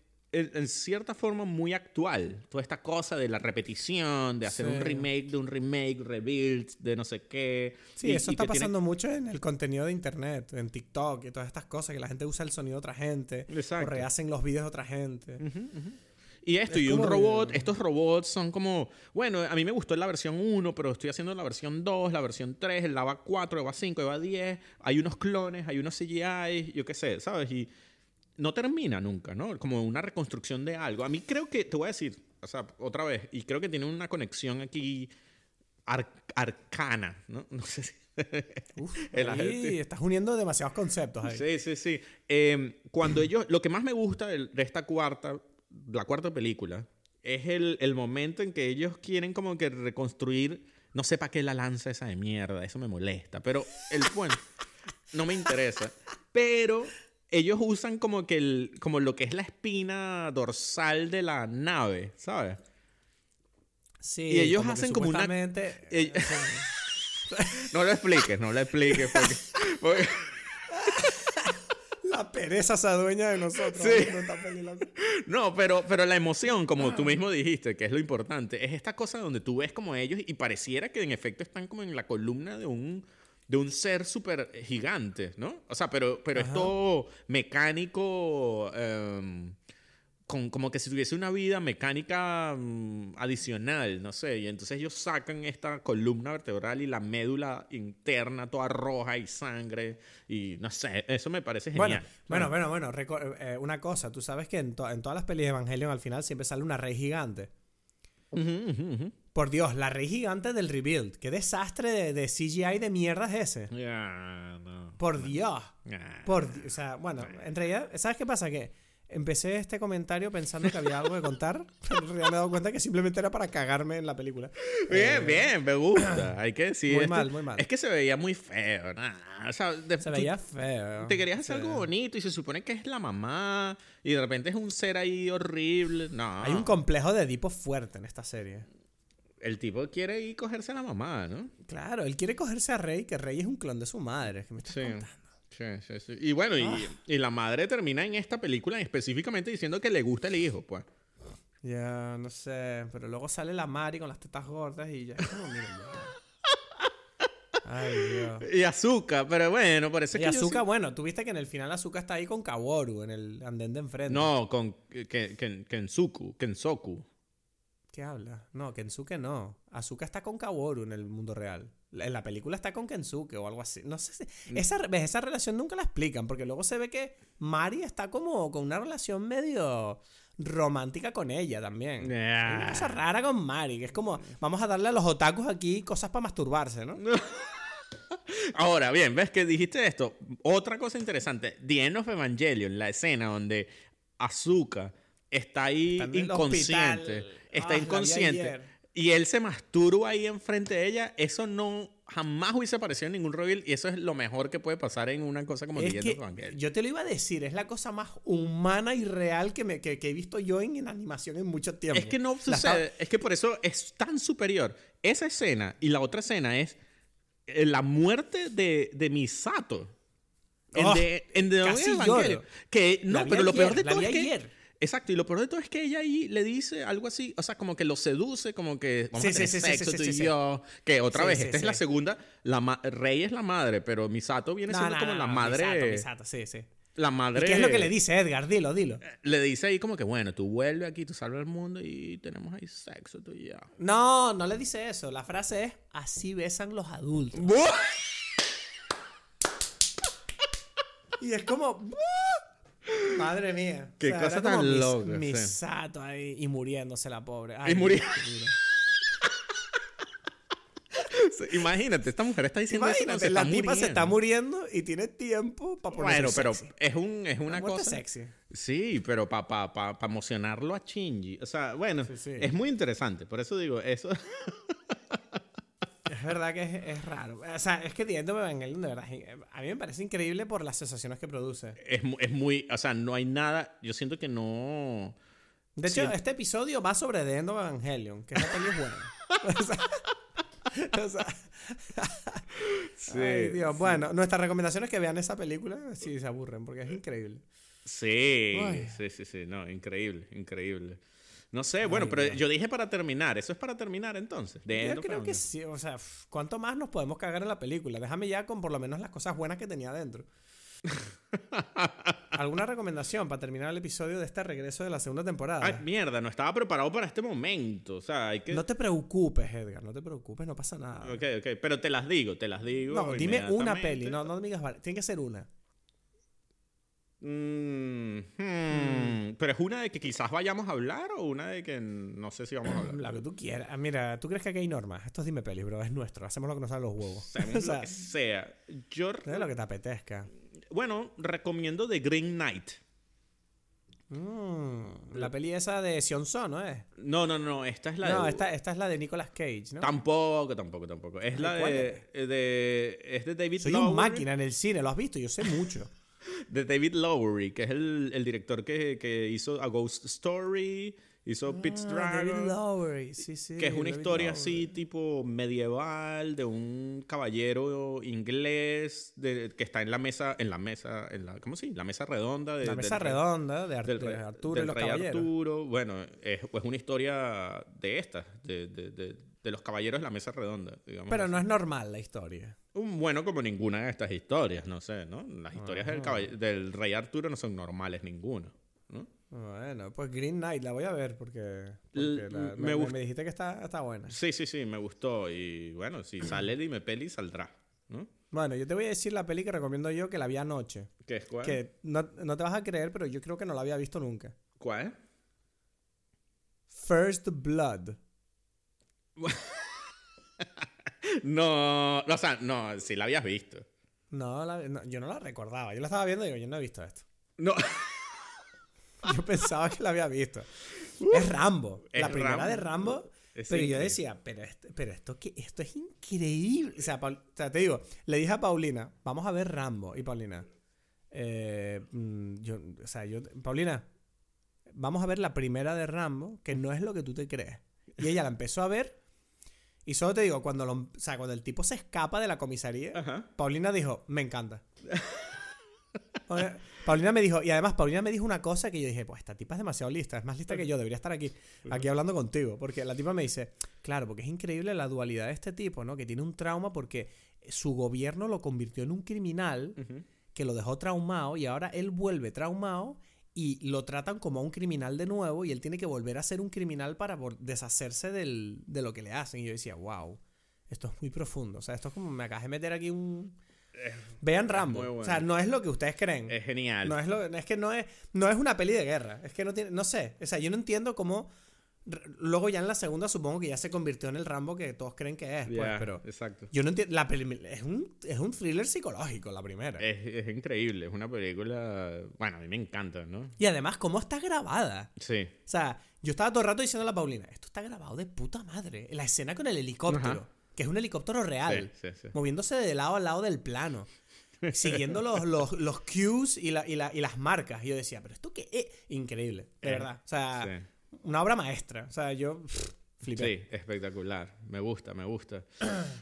en, cierta forma, muy actual. Toda esta cosa de la repetición, de hacer Sí. un remake de un remake, rebuild, de no sé qué. Sí, y- eso y está que tiene- pasando mucho en el contenido de internet, en TikTok y todas estas cosas, que la gente usa el sonido de otra gente Exacto. o rehacen los vídeos de otra gente. Y esto, Es y un robot, de- estos robots son como, bueno, a mí me gustó la versión 1, pero estoy haciendo la versión 2, la versión 3, el EVA 4, EVA 5, EVA 10, hay unos clones, hay unos CGI, yo qué sé, ¿sabes? Y no termina nunca, ¿no? Como una reconstrucción de algo. A mí creo que, te voy a decir, o sea, otra vez, y creo que tiene una conexión aquí ar- arcana, ¿no? (laughs) No sé si... Uf, (laughs) ahí estás uniendo demasiados conceptos ahí. Sí, sí, sí. Eh, cuando ellos, lo que más me gusta de esta cuarta, la cuarta película, es el, el momento en que ellos quieren como que reconstruir, no sé para qué la lanza esa de mierda, eso me molesta, pero el bueno, no me interesa. Pero ellos usan como que el, como lo que es la espina dorsal de la nave, ¿sabes? Sí, Y ellos hacen como una- supuestamente, Ell- eh, sí. (laughs) No lo expliques, no lo expliques porque, (laughs) porque- La pereza se adueña de nosotros. Sí. No, pero, pero la emoción, como tú mismo dijiste, que es lo importante, es esta cosa donde tú ves como ellos y pareciera que en efecto están como en la columna de un, de un ser súper gigante, ¿no? O sea, pero, pero es Ajá. todo mecánico, em, con, como que si tuviese una vida mecánica mm, adicional, no sé. Y entonces ellos sacan esta columna vertebral y la médula interna toda roja y sangre y no sé, eso me parece Bueno, genial. bueno, bueno, bueno. reco- eh, una cosa, tú sabes que en, to- en todas las pelis de Evangelion al final siempre sale una rey gigante. Por Dios, la rey gigante del rebuild. Qué desastre de, de CGI de mierda es ese. Ya, no. Por Dios. Por, o sea, bueno, en realidad, ¿sabes qué pasa? Que empecé este comentario pensando que había algo que contar, pero (laughs) en realidad me he dado cuenta que simplemente era para cagarme en la película. Bien, Eh, bien, me gusta. (coughs) Hay que decir. Muy esto. mal, muy mal. Es que se veía muy feo. nah, O sea, de- Se veía feo. te querías hacer algo bonito y se supone que es la mamá y de repente es un ser ahí horrible. No. Hay un complejo de Edipo fuerte en esta serie. El tipo quiere ir cogerse a la mamá, ¿no? Claro, él quiere cogerse a Rey, que Rey es un clon de su madre. Que me estás Sí. contando. Sí, sí, sí. Y bueno, y, Ah. y la madre termina en esta película específicamente diciendo que le gusta el hijo, pues. Ya, no sé. Pero luego sale la Mari con las tetas gordas y ya como, miren. Ay, Dios. Y Azúcar, pero bueno, parece Y que. yo Azuka, sí- bueno, tú viste que en el final Azuka está ahí con Kaworu en el andén de enfrente. No, con Ken- Ken- Kensuku, Kensoku. ¿Qué habla? No, Kensuke no. Azuka está con Kaworu en el mundo real. En la película está con Kensuke o algo así. No sé si... Mm. Esa, ¿ves? esa relación nunca la explican porque luego se ve que Mari está como con una relación medio romántica con ella también. Hay una cosa rara con Mari, que es como, vamos a darle a los otakus aquí cosas para masturbarse, ¿no? (laughs) Ahora, bien, ves que dijiste esto. Otra cosa interesante. The End of Evangelion, la escena donde Azuka está ahí Está inconsciente. hospital. Está Ah, inconsciente. Y él se masturba ahí enfrente de ella. Eso no jamás hubiese aparecido en ningún reveal. Y eso es lo mejor que puede pasar en una cosa como Es que of Evangelion. yo te lo iba a decir, es la cosa más humana y real que, me, que, que he visto yo en, en animación en mucho tiempo. Es que no sucede. Es que por eso es tan superior. Esa escena y la otra escena es eh, la muerte de, de Misato. En Oh, The- en casi Evangelion. Que no, pero lo peor de todo es que. Exacto, y lo peor de todo es que ella ahí le dice algo así, o sea, como que lo seduce, como que vamos Sí, a tener sí, sexo sí, tú y yo. Que otra vez, esta es la segunda, la Rey es la madre, pero Misato viene No, siendo no, como no, la madre. Misato, Misato, sí, sí. La ¿Y madre. qué es lo que le dice Edgar? Dilo, dilo. Le dice ahí como que, bueno, tú vuelves aquí, tú salvas el mundo y tenemos ahí sexo tú y yo. No, no le dice eso. La frase es, así besan los adultos. Y es como... Madre mía. Qué era cosa como tan mis- loca, sí. Misato ahí y muriéndose la pobre. Ay, Y muri- qué duro. (laughs) Imagínate, esta mujer está diciendo eso Imagínate, la tipa muriendo. se está muriendo y tiene tiempo para ponerse Bueno, pero sexy. es, un, es una muerte cosa. sexy. Sí, pero para pa, pa, pa emocionarlo a Shinji. O sea, bueno, Sí, sí. es muy interesante. Por eso digo, eso. (laughs) Es verdad que es, es raro. O sea, es que The End of Evangelion, de verdad, a mí me parece increíble por las sensaciones que produce. Es, es muy. O sea, no hay nada. Yo siento que no. De hecho, Sí. este episodio va sobre The End of Evangelion, que esa peli es buena. (laughs) o sea, o sea, ay, Dios. Bueno, nuestra recomendación es que vean esa película si se aburren, porque es increíble. Sí, sí, sí, sí. No, increíble, increíble. No sé, bueno, pero yo dije para terminar. Eso es para terminar entonces. Yo creo que sí, o sea, ¿cuánto más nos podemos cagar en la película? Déjame ya con por lo menos las cosas buenas que tenía dentro. (laughs) ¿Alguna recomendación para terminar el episodio de este regreso de la segunda temporada? Ay, mierda, no estaba preparado para este momento. O sea, hay que. No te preocupes, Edgar, no te preocupes, no pasa nada. Ok, ok. Pero te las digo, te las digo. No, dime una peli, no, no digas, varias, tiene que ser una. Mm, hmm, Pero es una de que quizás vayamos a hablar o una de que no sé si vamos a hablar. (clears throat) Lo que tú quieras. Ah, Mira, ¿tú crees que aquí hay normas? Esto es dime peli, bro. Es nuestro. Hacemos lo que nos salen los huevos. Hacemos (laughs) o sea, lo que sea. Yo, es lo que te apetezca. bueno, recomiendo The Green Knight. Mm, la peli esa de Sion Son, ¿no es? No, no, no, esta es la No, de... esta, esta es la de Nicolas Cage, ¿no? Tampoco, tampoco, tampoco. Es la ¿cuál de, de... Es de David Soy Lowery. un máquina en el cine, lo has visto, yo sé mucho. De David Lowery, que es el, el director que, que hizo A Ghost Story, hizo Ah, Dragon. David Lowery, sí, sí. Que es una David historia Lowery. así tipo medieval de un caballero inglés de, que está en la mesa, en la mesa, en la, ¿cómo sí? La mesa redonda de, La mesa redonda de, Ar- del de rey- Arturo del y los rey caballeros. Arturo. Bueno, es, es una historia de estas, de, de- los caballeros de la mesa redonda, digamos. Pero así. no es normal la historia. Un bueno como ninguna de estas historias, no sé, ¿no? Las historias del, rey Arturo no son normales ninguna, ¿no? Bueno, pues Green Knight la voy a ver porque, porque la- me dijiste que está, está buena. Sí, sí, sí, me gustó y bueno, si (clears throat) sale Dime Peli saldrá, ¿no? Bueno, yo te voy a decir la peli que recomiendo yo que la vi anoche. ¿Qué es cuál? Que no, no te vas a creer, pero yo creo que no la había visto nunca. ¿Cuál? First Blood. (laughs) No, o sea, no, si la habías visto. No, la- no, yo no la recordaba. Yo la estaba viendo y digo, yo no he visto esto. No, (laughs) Yo pensaba que la había visto. (laughs) es Rambo. es la primera Rambo. de Rambo. Es Pero yo decía, pero, esto, pero esto, ¿qué? esto es increíble. O sea, Paul- o sea, te digo, le dije a Paulina, vamos a ver Rambo. Y Paulina, eh, mm, yo, o sea, yo, Paulina, vamos a ver la primera de Rambo, que no es lo que tú te crees. Y ella la empezó a ver. Y solo te digo, cuando, lo- o sea, cuando el tipo se escapa de la comisaría, Ajá. Paulina dijo, me encanta. Paulina- me dijo, y además Paulina me dijo una cosa que yo dije, pues esta tipa es demasiado lista, es más lista que yo, debería estar aquí, aquí hablando contigo. Porque la tipa me dice, claro, porque es increíble la dualidad de este tipo, ¿no? Que tiene un trauma porque su gobierno lo convirtió en un criminal que lo dejó traumado y ahora él vuelve traumado y lo tratan como a un criminal de nuevo y él tiene que volver a ser un criminal para deshacerse del- de lo que le hacen. Y yo decía, wow, esto es muy profundo. O sea, esto es como me acabas de meter aquí un... Vean Rambo. bueno. O sea, no es lo que ustedes creen. Es genial. No es, lo, es que no es, no es una peli de guerra. Es que no tiene. No sé. O sea, yo no entiendo cómo. Luego ya en la segunda supongo que ya se convirtió en el Rambo que todos creen que es. pues, pero exacto. yo no entiendo. La es un, es un thriller psicológico, la primera. Es, es increíble, es una película, bueno, a mí me encanta, ¿no? Y además, cómo está grabada. Sí. O sea, yo estaba todo el rato diciendo a la Paulina, esto está grabado de puta madre. La escena con el helicóptero, Ajá. que es un helicóptero real, Sí, sí, sí. moviéndose de lado a lado del plano, (laughs) siguiendo los, los, los cues y, la- y la- y las marcas. Y yo decía, pero esto qué es increíble, de Eh, verdad. O sea, Sí. Una obra maestra. O sea, yo pff, flipé. Sí, espectacular. Me gusta, me gusta.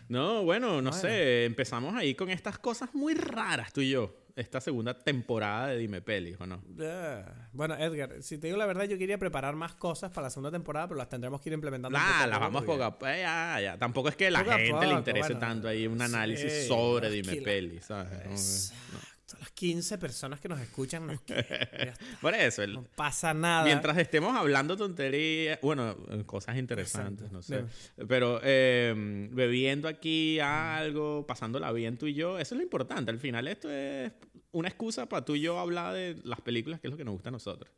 No, bueno, no Bueno. sé. Empezamos ahí con estas cosas muy raras, tú y yo. Esta segunda temporada de Dime Pelis, ¿o no? Ah, bueno, Edgar, si te digo la verdad, yo quería preparar más cosas para la segunda temporada, pero las tendremos que ir implementando. poco Nah, a las vamos porque- poco a poco. Ya, ya. Tampoco es que a la Poco gente le poco, interese bueno. tanto ahí un análisis Sí, sobre Dime Pelis, ¿sabes? No, Exacto. Las 15 personas que nos escuchan nos quieren. (laughs) Por eso, el- No pasa nada. Mientras estemos hablando tonterías, bueno, cosas interesantes, Exacto. no sé. Pero eh, bebiendo aquí algo, pasándola bien tú y yo, eso es lo importante. Al final esto es una excusa para tú y yo hablar de las películas, que es lo que nos gusta a nosotros.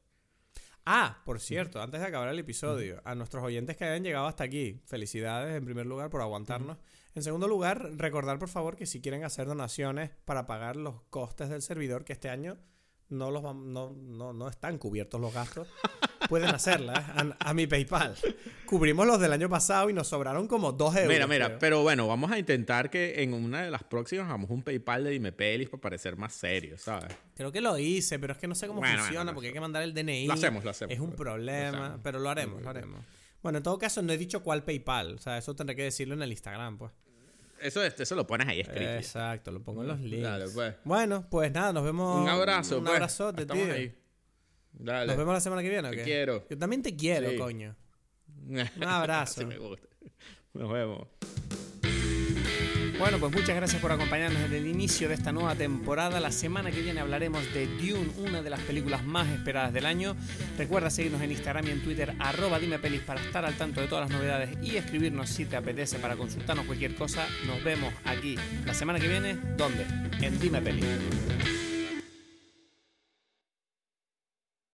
Ah, por cierto, antes de acabar el episodio, a nuestros oyentes que hayan llegado hasta aquí, felicidades en primer lugar por aguantarnos. En segundo lugar, recordar por favor que si quieren hacer donaciones para pagar los costes del servidor, que este año no, los no, no, no están cubiertos los gastos, (laughs) pueden hacerlas a, a mi PayPal. Cubrimos los del año pasado y nos sobraron como 2 euros. mira, mira, creo. pero bueno, vamos a intentar que en una de las próximas hagamos un PayPal de Dime Pelis para parecer más serio, ¿sabes? Creo que lo hice, pero es que no sé cómo Bueno, funciona bueno, porque hay que mandar el DNI. Lo hacemos, lo hacemos. Es un problema, pero lo haremos, lo haremos. Bueno, en todo caso, no he dicho cuál PayPal. O sea, eso tendré que decirlo en el Instagram, pues. Eso, eso lo pones ahí escrito. Exacto, lo pongo en los links. Dale, pues. Bueno, pues nada, nos vemos. Un abrazo, Un pues. abrazote, Estamos tío. ahí. Dale. Nos vemos la semana que viene, ¿o Te quiero. Yo también te quiero, Sí. coño. (laughs) Un abrazo. Así me gusta. Nos vemos. Bueno, pues muchas gracias por acompañarnos desde el inicio de esta nueva temporada. La semana que viene hablaremos de Dune, una de las películas más esperadas del año. Recuerda seguirnos en Instagram y en Twitter, arroba dime pelis para estar al tanto de todas las novedades y escribirnos si te apetece para consultarnos cualquier cosa. Nos vemos aquí la semana que viene. ¿Dónde? En Dime Pelis.